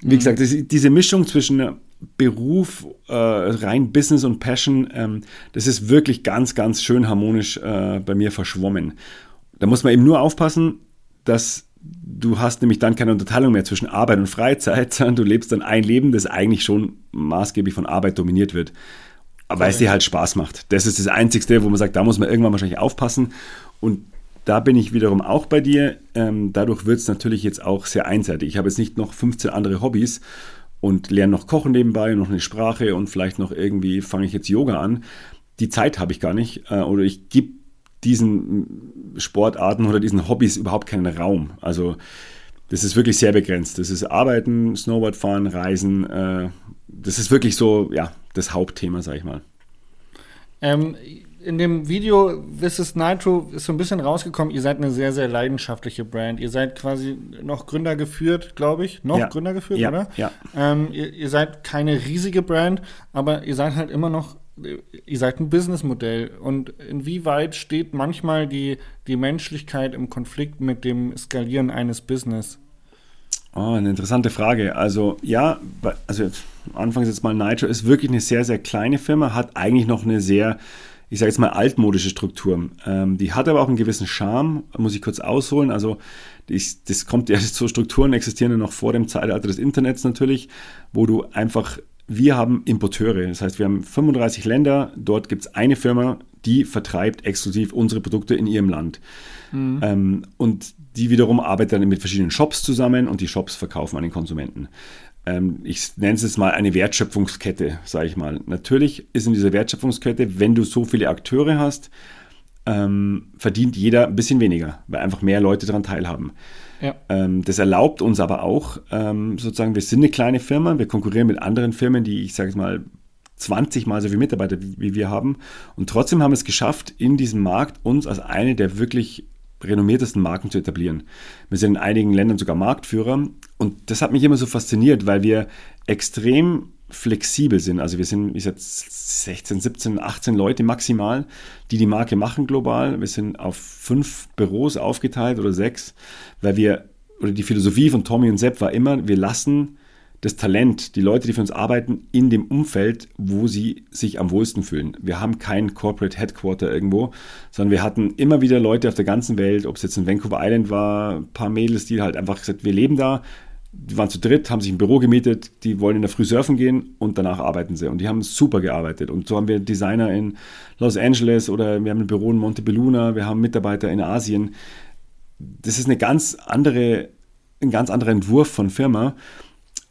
S2: wie mhm. gesagt, diese Mischung zwischen Beruf, äh, rein Business und Passion, ähm, das ist wirklich ganz, ganz schön harmonisch äh, bei mir verschwommen. Da muss man eben nur aufpassen, dass du hast nämlich dann keine Unterteilung mehr zwischen Arbeit und Freizeit, sondern du lebst dann ein Leben, das eigentlich schon maßgeblich von Arbeit dominiert wird weil es dir halt Spaß macht. Das ist das Einzigste, wo man sagt, da muss man irgendwann wahrscheinlich aufpassen. Und da bin ich wiederum auch bei dir. Ähm, dadurch wird es natürlich jetzt auch sehr einseitig. Ich habe jetzt nicht noch 15 andere Hobbys und lerne noch Kochen nebenbei, noch eine Sprache und vielleicht noch irgendwie fange ich jetzt Yoga an. Die Zeit habe ich gar nicht. Äh, oder ich gebe diesen Sportarten oder diesen Hobbys überhaupt keinen Raum. Also das ist wirklich sehr begrenzt. Das ist Arbeiten, Snowboard fahren, Reisen. Äh, das ist wirklich so, ja, das Hauptthema, sag ich mal.
S1: Ähm, in dem Video This is Nitro ist so ein bisschen rausgekommen, ihr seid eine sehr, sehr leidenschaftliche Brand. Ihr seid quasi noch Gründer geführt, glaube ich. Noch ja. Gründer geführt,
S2: ja.
S1: oder?
S2: Ja.
S1: Ähm, ihr, ihr, seid keine riesige Brand, aber ihr seid halt immer noch, ihr seid ein Businessmodell. Und inwieweit steht manchmal die, die Menschlichkeit im Konflikt mit dem Skalieren eines Business?
S2: Oh, eine interessante Frage. Also ja, also anfangs jetzt mal Nitro ist wirklich eine sehr, sehr kleine Firma, hat eigentlich noch eine sehr, ich sage jetzt mal altmodische Struktur. Ähm, die hat aber auch einen gewissen Charme, muss ich kurz ausholen. Also das, das kommt ja, so Strukturen existieren ja noch vor dem Zeitalter des Internets natürlich, wo du einfach wir haben Importeure. Das heißt, wir haben 35 Länder. Dort gibt es eine Firma, die vertreibt exklusiv unsere Produkte in ihrem Land. Mhm. Ähm, und die wiederum arbeitet dann mit verschiedenen Shops zusammen und die Shops verkaufen an den Konsumenten. Ähm, ich nenne es jetzt mal eine Wertschöpfungskette, sage ich mal. Natürlich ist in dieser Wertschöpfungskette, wenn du so viele Akteure hast, ähm, verdient jeder ein bisschen weniger, weil einfach mehr Leute daran teilhaben. Ja. Ähm, das erlaubt uns aber auch, ähm, sozusagen, wir sind eine kleine Firma, wir konkurrieren mit anderen Firmen, die, ich sage mal, 20 mal so viele Mitarbeiter wie wir haben. Und trotzdem haben wir es geschafft, in diesem Markt uns als eine der wirklich renommiertesten Marken zu etablieren. Wir sind in einigen Ländern sogar Marktführer. Und das hat mich immer so fasziniert, weil wir extrem flexibel sind. Also wir sind, wie gesagt, 16, 17, 18 Leute maximal, die die Marke machen global. Wir sind auf fünf Büros aufgeteilt oder sechs, weil wir, oder die Philosophie von Tommy und Sepp war immer, wir lassen das Talent, die Leute, die für uns arbeiten, in dem Umfeld, wo sie sich am wohlsten fühlen. Wir haben kein Corporate Headquarter irgendwo, sondern wir hatten immer wieder Leute auf der ganzen Welt, ob es jetzt in Vancouver Island war, ein paar Mädels, die halt einfach gesagt, wir leben da, die waren zu dritt, haben sich ein Büro gemietet, die wollen in der Früh surfen gehen und danach arbeiten sie. Und die haben super gearbeitet. Und so haben wir Designer in Los Angeles oder wir haben ein Büro in Montebelluna, wir haben Mitarbeiter in Asien. Das ist eine ganz andere, ein ganz anderer Entwurf von Firma.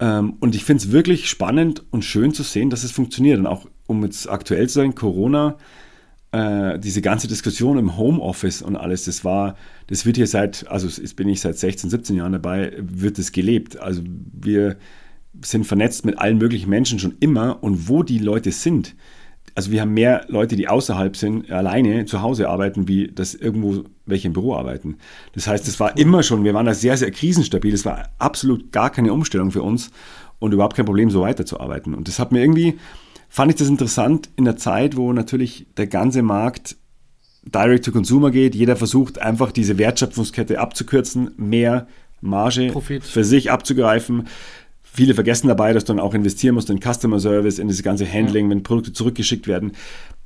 S2: Ähm, und ich finde es wirklich spannend und schön zu sehen, dass es funktioniert. Und auch, um jetzt aktuell zu sein, Corona äh, diese ganze Diskussion im Homeoffice und alles, das war, das wird hier seit, also jetzt bin ich seit 16, 17 Jahren dabei, wird es gelebt. Also wir sind vernetzt mit allen möglichen Menschen schon immer und wo die Leute sind. Also wir haben mehr Leute, die außerhalb sind, alleine zu Hause arbeiten, wie das irgendwo welche im Büro arbeiten. Das heißt, es war immer schon, wir waren da sehr, sehr krisenstabil. Es war absolut gar keine Umstellung für uns und überhaupt kein Problem, so weiterzuarbeiten. Und das hat mir irgendwie, fand ich das interessant in der Zeit, wo natürlich der ganze Markt direct to consumer geht. Jeder versucht einfach diese Wertschöpfungskette abzukürzen, mehr Marge Profit. für sich abzugreifen. Viele vergessen dabei, dass du dann auch investieren musst in Customer Service, in das ganze Handling, wenn Produkte zurückgeschickt werden.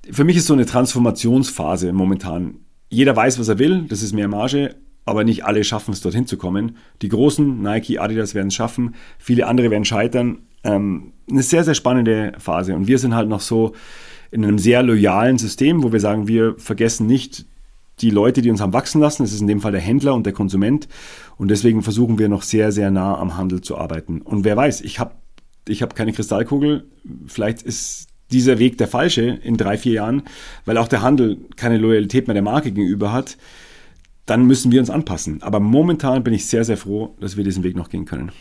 S2: Für mich ist so eine Transformationsphase momentan. Jeder weiß, was er will, das ist mehr Marge, aber nicht alle schaffen es, dorthin zu kommen. Die großen, Nike, Adidas werden es schaffen, viele andere werden scheitern. Ähm, eine sehr, sehr spannende Phase. Und wir sind halt noch so in einem sehr loyalen System, wo wir sagen, wir vergessen nicht die Leute, die uns haben wachsen lassen. Das ist in dem Fall der Händler und der Konsument. Und deswegen versuchen wir noch sehr, sehr nah am Handel zu arbeiten. Und wer weiß, ich habe ich hab keine Kristallkugel. Vielleicht ist dieser Weg der falsche in drei, vier Jahren, weil auch der Handel keine Loyalität mehr der Marke gegenüber hat. Dann müssen wir uns anpassen. Aber momentan bin ich sehr, sehr froh, dass wir diesen Weg noch gehen können.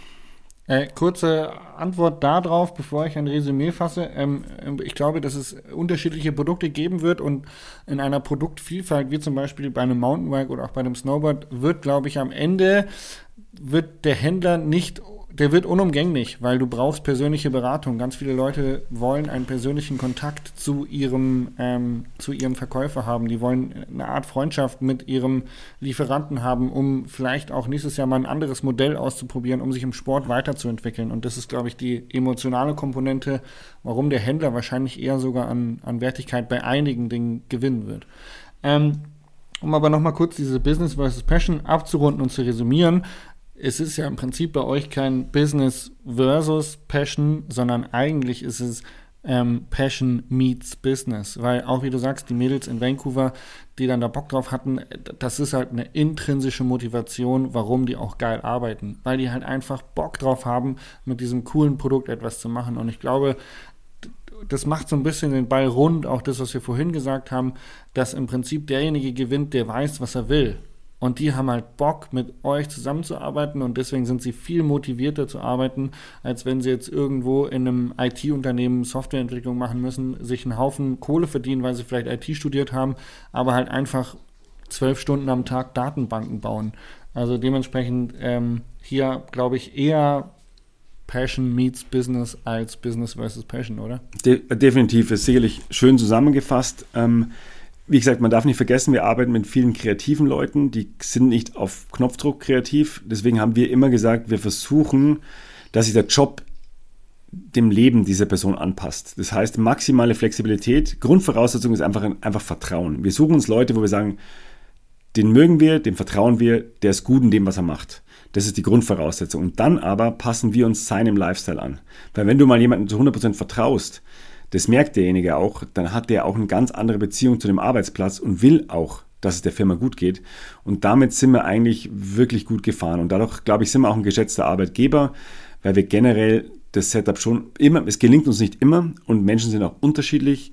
S1: Äh, kurze Antwort darauf, bevor ich ein Resümee fasse. Ähm, ähm, ich glaube, dass es unterschiedliche Produkte geben wird und in einer Produktvielfalt, wie zum Beispiel bei einem Mountainbike oder auch bei einem Snowboard, wird, glaube ich, am Ende wird der Händler nicht der wird unumgänglich, weil du brauchst persönliche Beratung. Ganz viele Leute wollen einen persönlichen Kontakt zu ihrem, ähm, zu ihrem Verkäufer haben. Die wollen eine Art Freundschaft mit ihrem Lieferanten haben, um vielleicht auch nächstes Jahr mal ein anderes Modell auszuprobieren, um sich im Sport weiterzuentwickeln. Und das ist, glaube ich, die emotionale Komponente, warum der Händler wahrscheinlich eher sogar an, an Wertigkeit bei einigen Dingen gewinnen wird. Ähm, um aber nochmal kurz diese Business versus Passion abzurunden und zu resümieren es ist ja im Prinzip bei euch kein Business versus Passion, sondern eigentlich ist es ähm, Passion meets Business. Weil auch wie du sagst, die Mädels in Vancouver, die dann da Bock drauf hatten, das ist halt eine intrinsische Motivation, warum die auch geil arbeiten. Weil die halt einfach Bock drauf haben, mit diesem coolen Produkt etwas zu machen. Und ich glaube, das macht so ein bisschen den Ball rund, auch das, was wir vorhin gesagt haben, dass im Prinzip derjenige gewinnt, der weiß, was er will. Und die haben halt Bock, mit euch zusammenzuarbeiten und deswegen sind sie viel motivierter zu arbeiten, als wenn sie jetzt irgendwo in einem IT-Unternehmen Softwareentwicklung machen müssen, sich einen Haufen Kohle verdienen, weil sie vielleicht IT studiert haben, aber halt einfach zwölf Stunden am Tag Datenbanken bauen. Also dementsprechend ähm, hier glaube ich eher Passion meets Business als Business versus Passion, oder?
S2: De definitiv, ist sicherlich schön zusammengefasst. Ähm, wie gesagt, man darf nicht vergessen, wir arbeiten mit vielen kreativen Leuten, die sind nicht auf Knopfdruck kreativ. Deswegen haben wir immer gesagt, wir versuchen, dass sich der Job dem Leben dieser Person anpasst. Das heißt, maximale Flexibilität. Grundvoraussetzung ist einfach, einfach Vertrauen. Wir suchen uns Leute, wo wir sagen, den mögen wir, dem vertrauen wir, der ist gut in dem, was er macht. Das ist die Grundvoraussetzung. Und dann aber passen wir uns seinem Lifestyle an. Weil wenn du mal jemandem zu 100% vertraust, das merkt derjenige auch, dann hat der auch eine ganz andere Beziehung zu dem Arbeitsplatz und will auch, dass es der Firma gut geht. Und damit sind wir eigentlich wirklich gut gefahren. Und dadurch, glaube ich, sind wir auch ein geschätzter Arbeitgeber, weil wir generell das Setup schon immer, es gelingt uns nicht immer und Menschen sind auch unterschiedlich.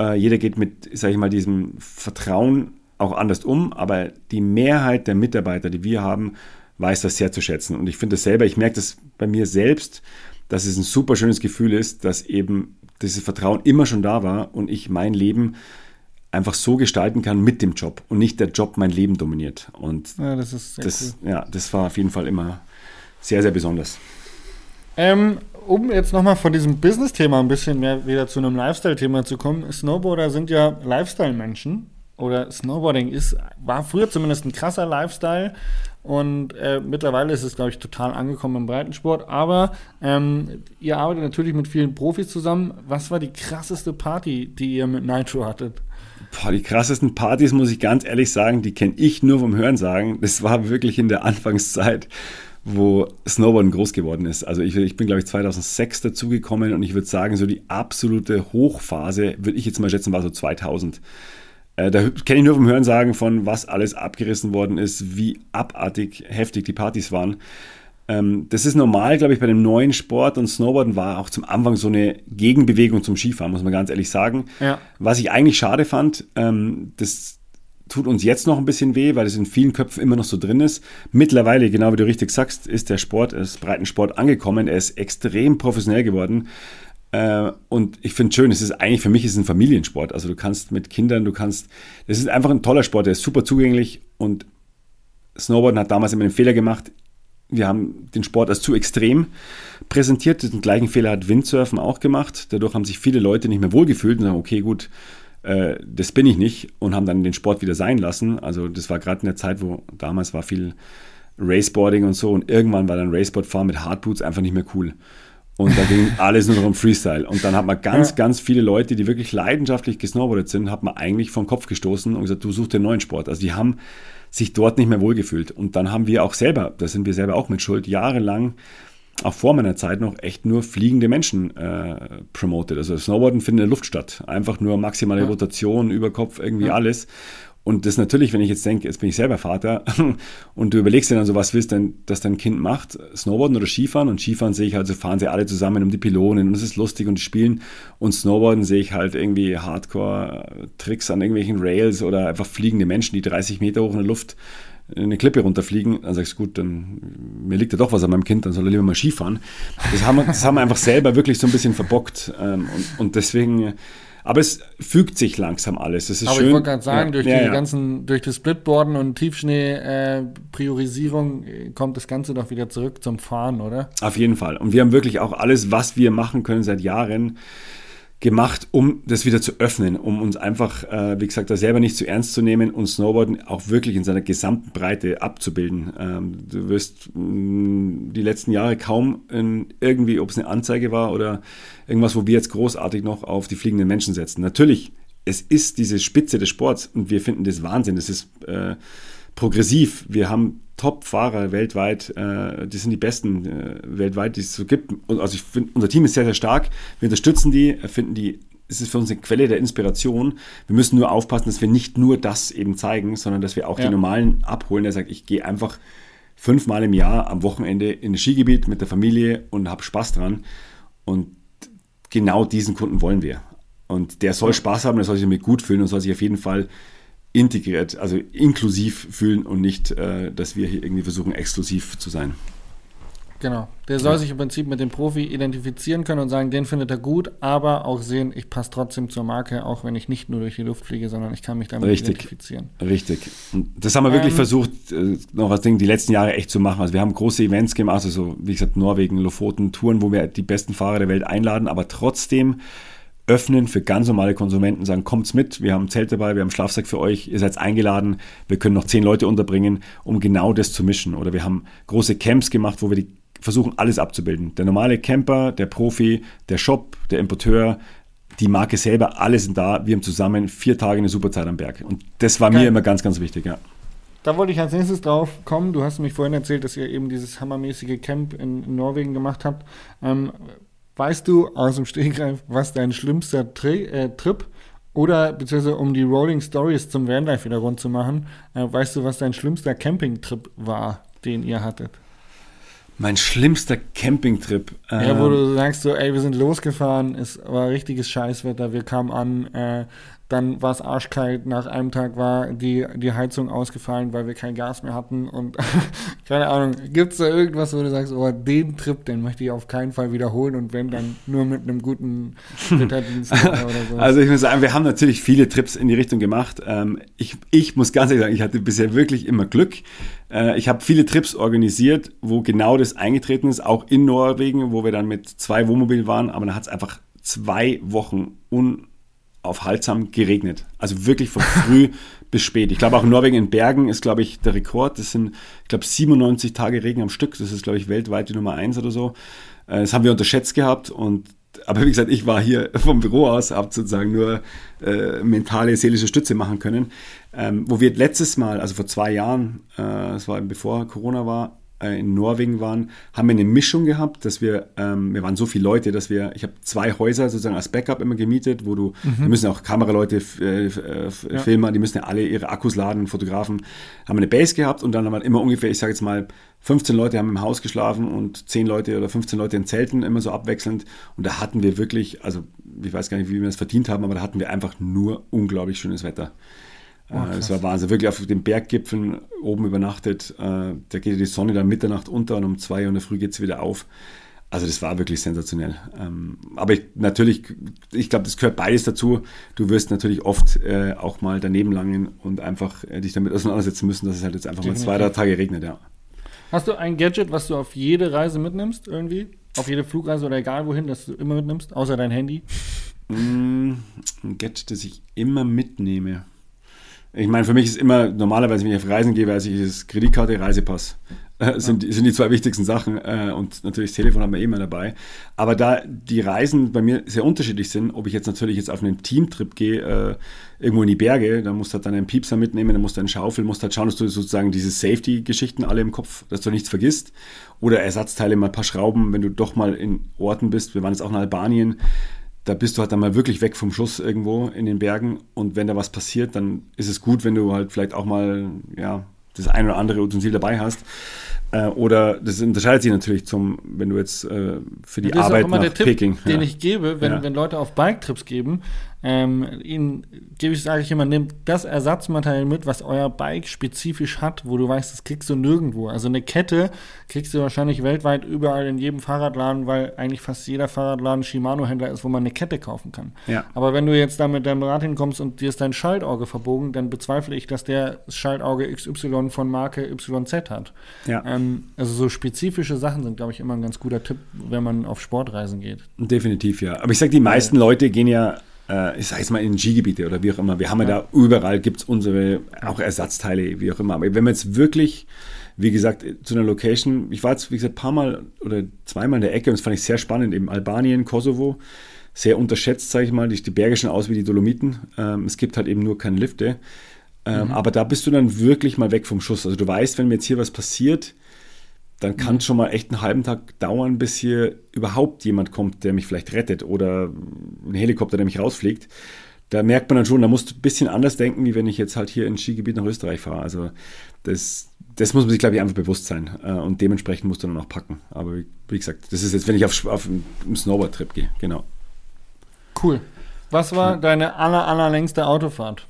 S2: Äh, jeder geht mit, sage ich mal, diesem Vertrauen auch anders um, aber die Mehrheit der Mitarbeiter, die wir haben, weiß das sehr zu schätzen. Und ich finde das selber, ich merke das bei mir selbst, dass es ein super schönes Gefühl ist, dass eben dieses Vertrauen immer schon da war und ich mein Leben einfach so gestalten kann mit dem Job und nicht der Job mein Leben dominiert. Und ja, das, das, cool. ja, das war auf jeden Fall immer sehr, sehr besonders.
S1: Ähm, um jetzt nochmal von diesem Business-Thema ein bisschen mehr wieder zu einem Lifestyle-Thema zu kommen, Snowboarder sind ja Lifestyle-Menschen oder Snowboarding ist, war früher zumindest ein krasser Lifestyle und äh, mittlerweile ist es, glaube ich, total angekommen im Breitensport. Aber ähm, ihr arbeitet natürlich mit vielen Profis zusammen. Was war die krasseste Party, die ihr mit Nitro hattet?
S2: Boah, die krassesten Partys, muss ich ganz ehrlich sagen, die kenne ich nur vom Hörensagen. Das war wirklich in der Anfangszeit wo Snowboarden groß geworden ist. Also ich, ich bin, glaube ich, 2006 dazugekommen und ich würde sagen, so die absolute Hochphase, würde ich jetzt mal schätzen, war so 2000. Äh, da kenne ich nur vom Hörensagen von, was alles abgerissen worden ist, wie abartig heftig die Partys waren. Ähm, das ist normal, glaube ich, bei dem neuen Sport und Snowboarden war auch zum Anfang so eine Gegenbewegung zum Skifahren, muss man ganz ehrlich sagen. Ja. Was ich eigentlich schade fand, ähm, das tut uns jetzt noch ein bisschen weh, weil es in vielen Köpfen immer noch so drin ist. Mittlerweile, genau wie du richtig sagst, ist der Sport, ist Breitensport angekommen. Er ist extrem professionell geworden. Äh, und ich finde es schön, es ist eigentlich für mich ist es ein Familiensport. Also du kannst mit Kindern, du kannst, es ist einfach ein toller Sport, der ist super zugänglich und Snowboarden hat damals immer den Fehler gemacht. Wir haben den Sport als zu extrem präsentiert. Den gleichen Fehler hat Windsurfen auch gemacht. Dadurch haben sich viele Leute nicht mehr wohlgefühlt und sagen, okay, gut, äh, das bin ich nicht und haben dann den Sport wieder sein lassen. Also das war gerade in der Zeit, wo damals war viel Raceboarding und so und irgendwann war dann Raceboardfahren mit Hardboots einfach nicht mehr cool. Und da ging alles nur noch um Freestyle. Und dann hat man ganz, ja. ganz viele Leute, die wirklich leidenschaftlich gesnowboardet sind, hat man eigentlich vom Kopf gestoßen und gesagt, du suchst den neuen Sport. Also die haben sich dort nicht mehr wohlgefühlt. Und dann haben wir auch selber, da sind wir selber auch mit Schuld, jahrelang auch vor meiner Zeit noch echt nur fliegende Menschen äh, promoted. Also Snowboarden findet in der Luft statt. Einfach nur maximale ja. Rotation, Überkopf, irgendwie ja. alles. Und das natürlich, wenn ich jetzt denke, jetzt bin ich selber Vater und du überlegst dir dann so, was willst denn, dass dein Kind macht? Snowboarden oder Skifahren? Und Skifahren sehe ich halt, so fahren sie alle zusammen um die Pylonen und es ist lustig und spielen. Und Snowboarden sehe ich halt irgendwie Hardcore-Tricks an irgendwelchen Rails oder einfach fliegende Menschen, die 30 Meter hoch in der Luft eine Klippe runterfliegen, dann sagst du, gut, dann mir liegt ja doch was an meinem Kind, dann soll er lieber mal Skifahren. Das haben wir, das haben wir einfach selber wirklich so ein bisschen verbockt. Ähm, und, und deswegen, aber es fügt sich langsam alles. Das ist aber schön. ich
S1: wollte gerade sagen, ja, durch ja, die ja. ganzen, durch das Splitboarden und Tiefschnee-Priorisierung äh, kommt das Ganze doch wieder zurück zum Fahren, oder?
S2: Auf jeden Fall. Und wir haben wirklich auch alles, was wir machen können seit Jahren, gemacht, um das wieder zu öffnen, um uns einfach, äh, wie gesagt, da selber nicht zu ernst zu nehmen und Snowboarden auch wirklich in seiner gesamten Breite abzubilden. Ähm, du wirst mh, mm, die letzten Jahre kaum in, irgendwie, ob es eine Anzeige war oder irgendwas, wo wir jetzt großartig noch auf die fliegenden Menschen setzen. Natürlich, es ist diese Spitze des Sports und wir finden das Wahnsinn. Es ist äh, progressiv. Wir haben Top-Fahrer weltweit, äh, die sind die besten äh, weltweit, die es so gibt. Und also ich finde, unser Team ist sehr, sehr stark. Wir unterstützen die, finden die, es ist für uns eine Quelle der Inspiration. Wir müssen nur aufpassen, dass wir nicht nur das eben zeigen, sondern dass wir auch ja. die normalen abholen, der sagt, ich gehe einfach fünfmal im Jahr am Wochenende in das Skigebiet mit der Familie und habe Spaß dran. Und genau diesen Kunden wollen wir. Und der soll Spaß haben, der soll sich damit gut fühlen und soll sich auf jeden Fall integriert, also inklusiv fühlen und nicht, äh, dass wir hier irgendwie versuchen, exklusiv zu sein.
S1: Genau. Der soll ja. sich im Prinzip mit dem Profi identifizieren können und sagen, den findet er gut, aber auch sehen, ich passe trotzdem zur Marke, auch wenn ich nicht nur durch die Luft fliege, sondern ich kann mich damit
S2: Richtig.
S1: identifizieren.
S2: Richtig. Und das haben wir wirklich ähm, versucht, äh, noch als Ding die letzten Jahre echt zu machen. Also wir haben große Events gemacht, also so, wie gesagt, Norwegen, Lofoten, Touren, wo wir die besten Fahrer der Welt einladen, aber trotzdem öffnen für ganz normale Konsumenten, sagen, kommt's mit, wir haben ein Zelt dabei, wir haben einen Schlafsack für euch, ihr seid eingeladen, wir können noch zehn Leute unterbringen, um genau das zu mischen. Oder wir haben große Camps gemacht, wo wir die versuchen, alles abzubilden. Der normale Camper, der Profi, der Shop, der Importeur, die Marke selber, alle sind da. Wir haben zusammen vier Tage eine super Zeit am Berg. Und das war Geil. mir immer ganz, ganz wichtig, ja.
S1: da wollte ich als nächstes drauf kommen. Du hast mich vorhin erzählt, dass ihr eben dieses hammermäßige Camp in, Norwegen gemacht habt. Ähm, weißt du aus dem Stegreif, was dein schlimmster Tri äh, Trip oder beziehungsweise um die Rolling Stories zum Vanlife wieder rund zu machen, äh, weißt du, was dein schlimmster Campingtrip war, den ihr hattet?
S2: Mein schlimmster Campingtrip.
S1: Ja, wo ähm, du sagst so, ey, wir sind losgefahren, es war richtiges Scheißwetter, wir kamen an, äh, dann war es arschkalt. Nach einem Tag war die, die Heizung ausgefallen, weil wir kein Gas mehr hatten. Und keine Ahnung, gibt es da irgendwas, wo du sagst, oh, den Trip, den möchte ich auf keinen Fall wiederholen und wenn, dann nur mit einem guten Ritterdienst oder
S2: so. Also ich muss sagen, wir haben natürlich viele Trips in die Richtung gemacht. Ähm, ich, ich muss ganz ehrlich sagen, ich hatte bisher wirklich immer Glück. Äh, ich habe viele Trips organisiert, wo genau das eingetreten ist, auch in Norwegen, wo wir dann mit zwei Wohnmobilen waren, aber dann hat es einfach zwei Wochen un aufhaltsam geregnet. Also wirklich von früh bis spät. Ich glaube auch in Norwegen in Bergen ist, glaube ich, der Rekord. Das sind, ich glaube, 97 Tage Regen am Stück. Das ist, glaube ich, weltweit die Nummer eins oder so. Äh, das haben wir unterschätzt gehabt und aber wie gesagt, ich war hier vom Büro aus, habe sozusagen nur äh, mentale, seelische Stütze machen können. Ähm, wo wir letztes Mal, also vor zwei Jahren, äh, das war bevor Corona war, in Norwegen waren, haben wir eine Mischung gehabt, dass wir, ähm, wir waren so viele Leute, dass wir, ich habe zwei Häuser sozusagen als Backup immer gemietet, wo du, mhm. wir müssen auch Kameraleute äh, äh, ja. filmen, die müssen ja alle ihre Akkus laden, Fotografen, haben eine Base gehabt und dann haben wir immer ungefähr, ich sage jetzt mal, 15 Leute haben im Haus geschlafen und 10 Leute oder 15 Leute in Zelten, immer so abwechselnd. Und da hatten wir wirklich, also ich weiß gar nicht, wie wir das verdient haben, aber da hatten wir einfach nur unglaublich schönes Wetter. Oh, es war Wahnsinn. Wirklich auf den Berggipfeln oben übernachtet. Äh, da geht die Sonne dann Mitternacht unter und um zwei Uhr in der Früh geht es wieder auf. Also das war wirklich sensationell. Ähm, aber ich, natürlich, ich glaube, das gehört beides dazu. Du wirst natürlich oft äh, auch mal daneben langen und einfach dich damit auseinandersetzen müssen, dass es halt jetzt einfach Definitiv. mal zwei, drei Tage regnet, ja.
S1: Hast du ein Gadget, was du auf jede Reise mitnimmst irgendwie? Auf jede Flugreise oder egal wohin, das du immer mitnimmst, außer dein Handy?
S2: Mm, ein Gadget, das ich immer mitnehme. Ich meine, für mich ist immer, normalerweise, wenn ich auf Reisen gehe, weiß ich, ist Kreditkarte, Reisepass. Äh, sind, ja. sind die zwei wichtigsten Sachen. Äh, und natürlich das Telefon haben wir eh immer dabei. Aber da die Reisen bei mir sehr unterschiedlich sind, ob ich jetzt natürlich jetzt auf einen Teamtrip gehe, äh, irgendwo in die Berge, dann musst du halt dann einen Piepser mitnehmen, dann musst du einen Schaufel, musst halt schauen, dass du sozusagen diese Safety-Geschichten alle im Kopf, dass du nichts vergisst. Oder Ersatzteile, mal ein paar Schrauben, wenn du doch mal in Orten bist. Wir waren jetzt auch in Albanien da bist du halt dann mal wirklich weg vom Schuss irgendwo in den Bergen und wenn da was passiert, dann ist es gut, wenn du halt vielleicht auch mal ja, das ein oder andere Utensil dabei hast. Äh, oder das unterscheidet sich natürlich zum, wenn du jetzt äh, für die Arbeit
S1: nach der Peking. Tipp, den ich gebe, wenn, ja. wenn Leute auf Bike-Trips geben, ähm, ihnen gebe ich, sage ich immer, nehmt das Ersatzmaterial mit, was euer Bike spezifisch hat, wo du weißt, das kriegst du nirgendwo. Also eine Kette kriegst du wahrscheinlich weltweit überall in jedem Fahrradladen, weil eigentlich fast jeder Fahrradladen Shimano-Händler ist, wo man eine Kette kaufen kann. Ja. Aber wenn du jetzt da mit deinem Rad hinkommst und dir ist dein Schaltauge verbogen, dann bezweifle ich, dass der Schaltauge XY von Marke YZ hat. Ja. Ähm, also so spezifische Sachen sind, glaube ich, immer ein ganz guter Tipp, wenn man auf Sportreisen geht.
S2: Definitiv, ja. Aber ich sage, die meisten ja. Leute gehen ja äh, ich sage jetzt mal in Skigebiete oder wie auch immer. Wir haben ja, ja da überall gibt es unsere auch Ersatzteile, wie auch immer. Aber wenn man jetzt wirklich, wie gesagt, zu einer Location, ich war jetzt, wie gesagt, ein paar Mal oder zweimal in der Ecke und das fand ich sehr spannend, eben Albanien, Kosovo, sehr unterschätzt, sage ich mal. Die, die Berge schon aus wie die Dolomiten. Ähm, es gibt halt eben nur keine Lifte. Ähm, mhm. Aber da bist du dann wirklich mal weg vom Schuss. Also du weißt, wenn mir jetzt hier was passiert, dann kann es schon mal echt einen halben Tag dauern, bis hier überhaupt jemand kommt, der mich vielleicht rettet oder ein Helikopter, der mich rausfliegt. Da merkt man dann schon, da musst du ein bisschen anders denken, wie wenn ich jetzt halt hier ins Skigebiet nach Österreich fahre. Also das, das muss man sich, glaube ich, einfach bewusst sein. Äh, und dementsprechend musst du dann auch packen. Aber wie, wie gesagt, das ist jetzt, wenn ich auf, auf einen Snowboard-Trip gehe. Genau.
S1: Cool. Was war ja. deine aller, allerlängste Autofahrt?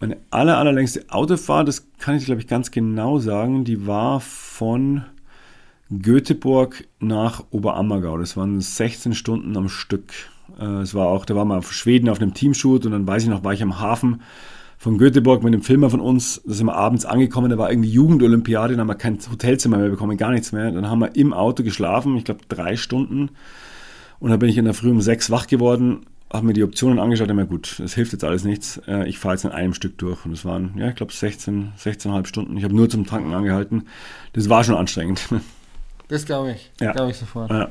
S2: Meine aller, allerlängste Autofahrt, das kann ich, glaube ich, ganz genau sagen, die war von Göteborg nach Oberammergau. Das waren 16 Stunden am Stück. Äh, es war auch, da waren wir auf Schweden auf einem Teamshoot und dann weiß ich noch, war ich am Hafen von Göteborg mit einem Filmer von uns. Da sind wir abends angekommen, da war irgendwie Jugendolympiade, dann haben wir kein Hotelzimmer mehr bekommen, gar nichts mehr. Dann haben wir im Auto geschlafen, ich glaube drei Stunden. Und dann bin ich in der Früh um sechs wach geworden, habe mir die Optionen angeschaut, und mir gut, das hilft jetzt alles nichts. Äh, ich fahre jetzt in einem Stück durch. Und es waren, ja, ich glaube 16, 16,5 Stunden. Ich habe nur zum Tanken angehalten. Das war schon anstrengend.
S1: Das glaube ich. Ja. Glaube ich sofort. Ja.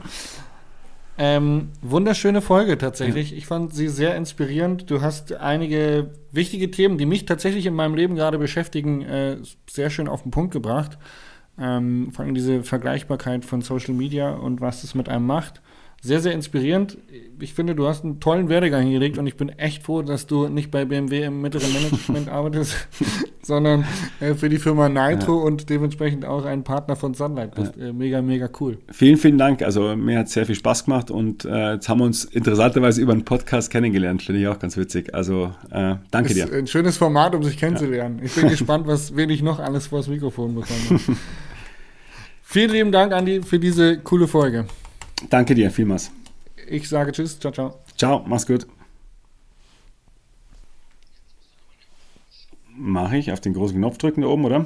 S1: Ähm, wunderschöne Folge tatsächlich. Ja. Ich fand sie sehr inspirierend. Du hast einige wichtige Themen, die mich tatsächlich in meinem Leben gerade beschäftigen, äh, sehr schön auf den Punkt gebracht. Ähm, vor allem diese Vergleichbarkeit von Social Media und was es mit einem macht sehr, sehr inspirierend. Ich finde, du hast einen tollen Werdegang hingelegt und ich bin echt froh, dass du nicht bei BMW im mittleren Management arbeitest, sondern äh, für die Firma Nitro ja. und dementsprechend auch ein Partner von Sunlight bist. Ja. Äh, mega, mega cool.
S2: Vielen, vielen Dank. Also mir hat sehr viel Spaß gemacht und äh, jetzt haben wir uns interessanterweise über einen Podcast kennengelernt. Finde ich auch ganz witzig. Also äh, danke
S1: Ist
S2: dir.
S1: Ein schönes Format, um sich kennenzulernen. Ja. Ich bin gespannt, was wen ich noch alles vors Mikrofon bekomme. Vielen lieben Dank, Andi, für diese coole Folge.
S2: Danke dir vielmals.
S1: Ich sage Tschüss. Ciao, ciao.
S2: Ciao, mach's gut. Mache ich auf den großen Knopf drücken da oben, oder?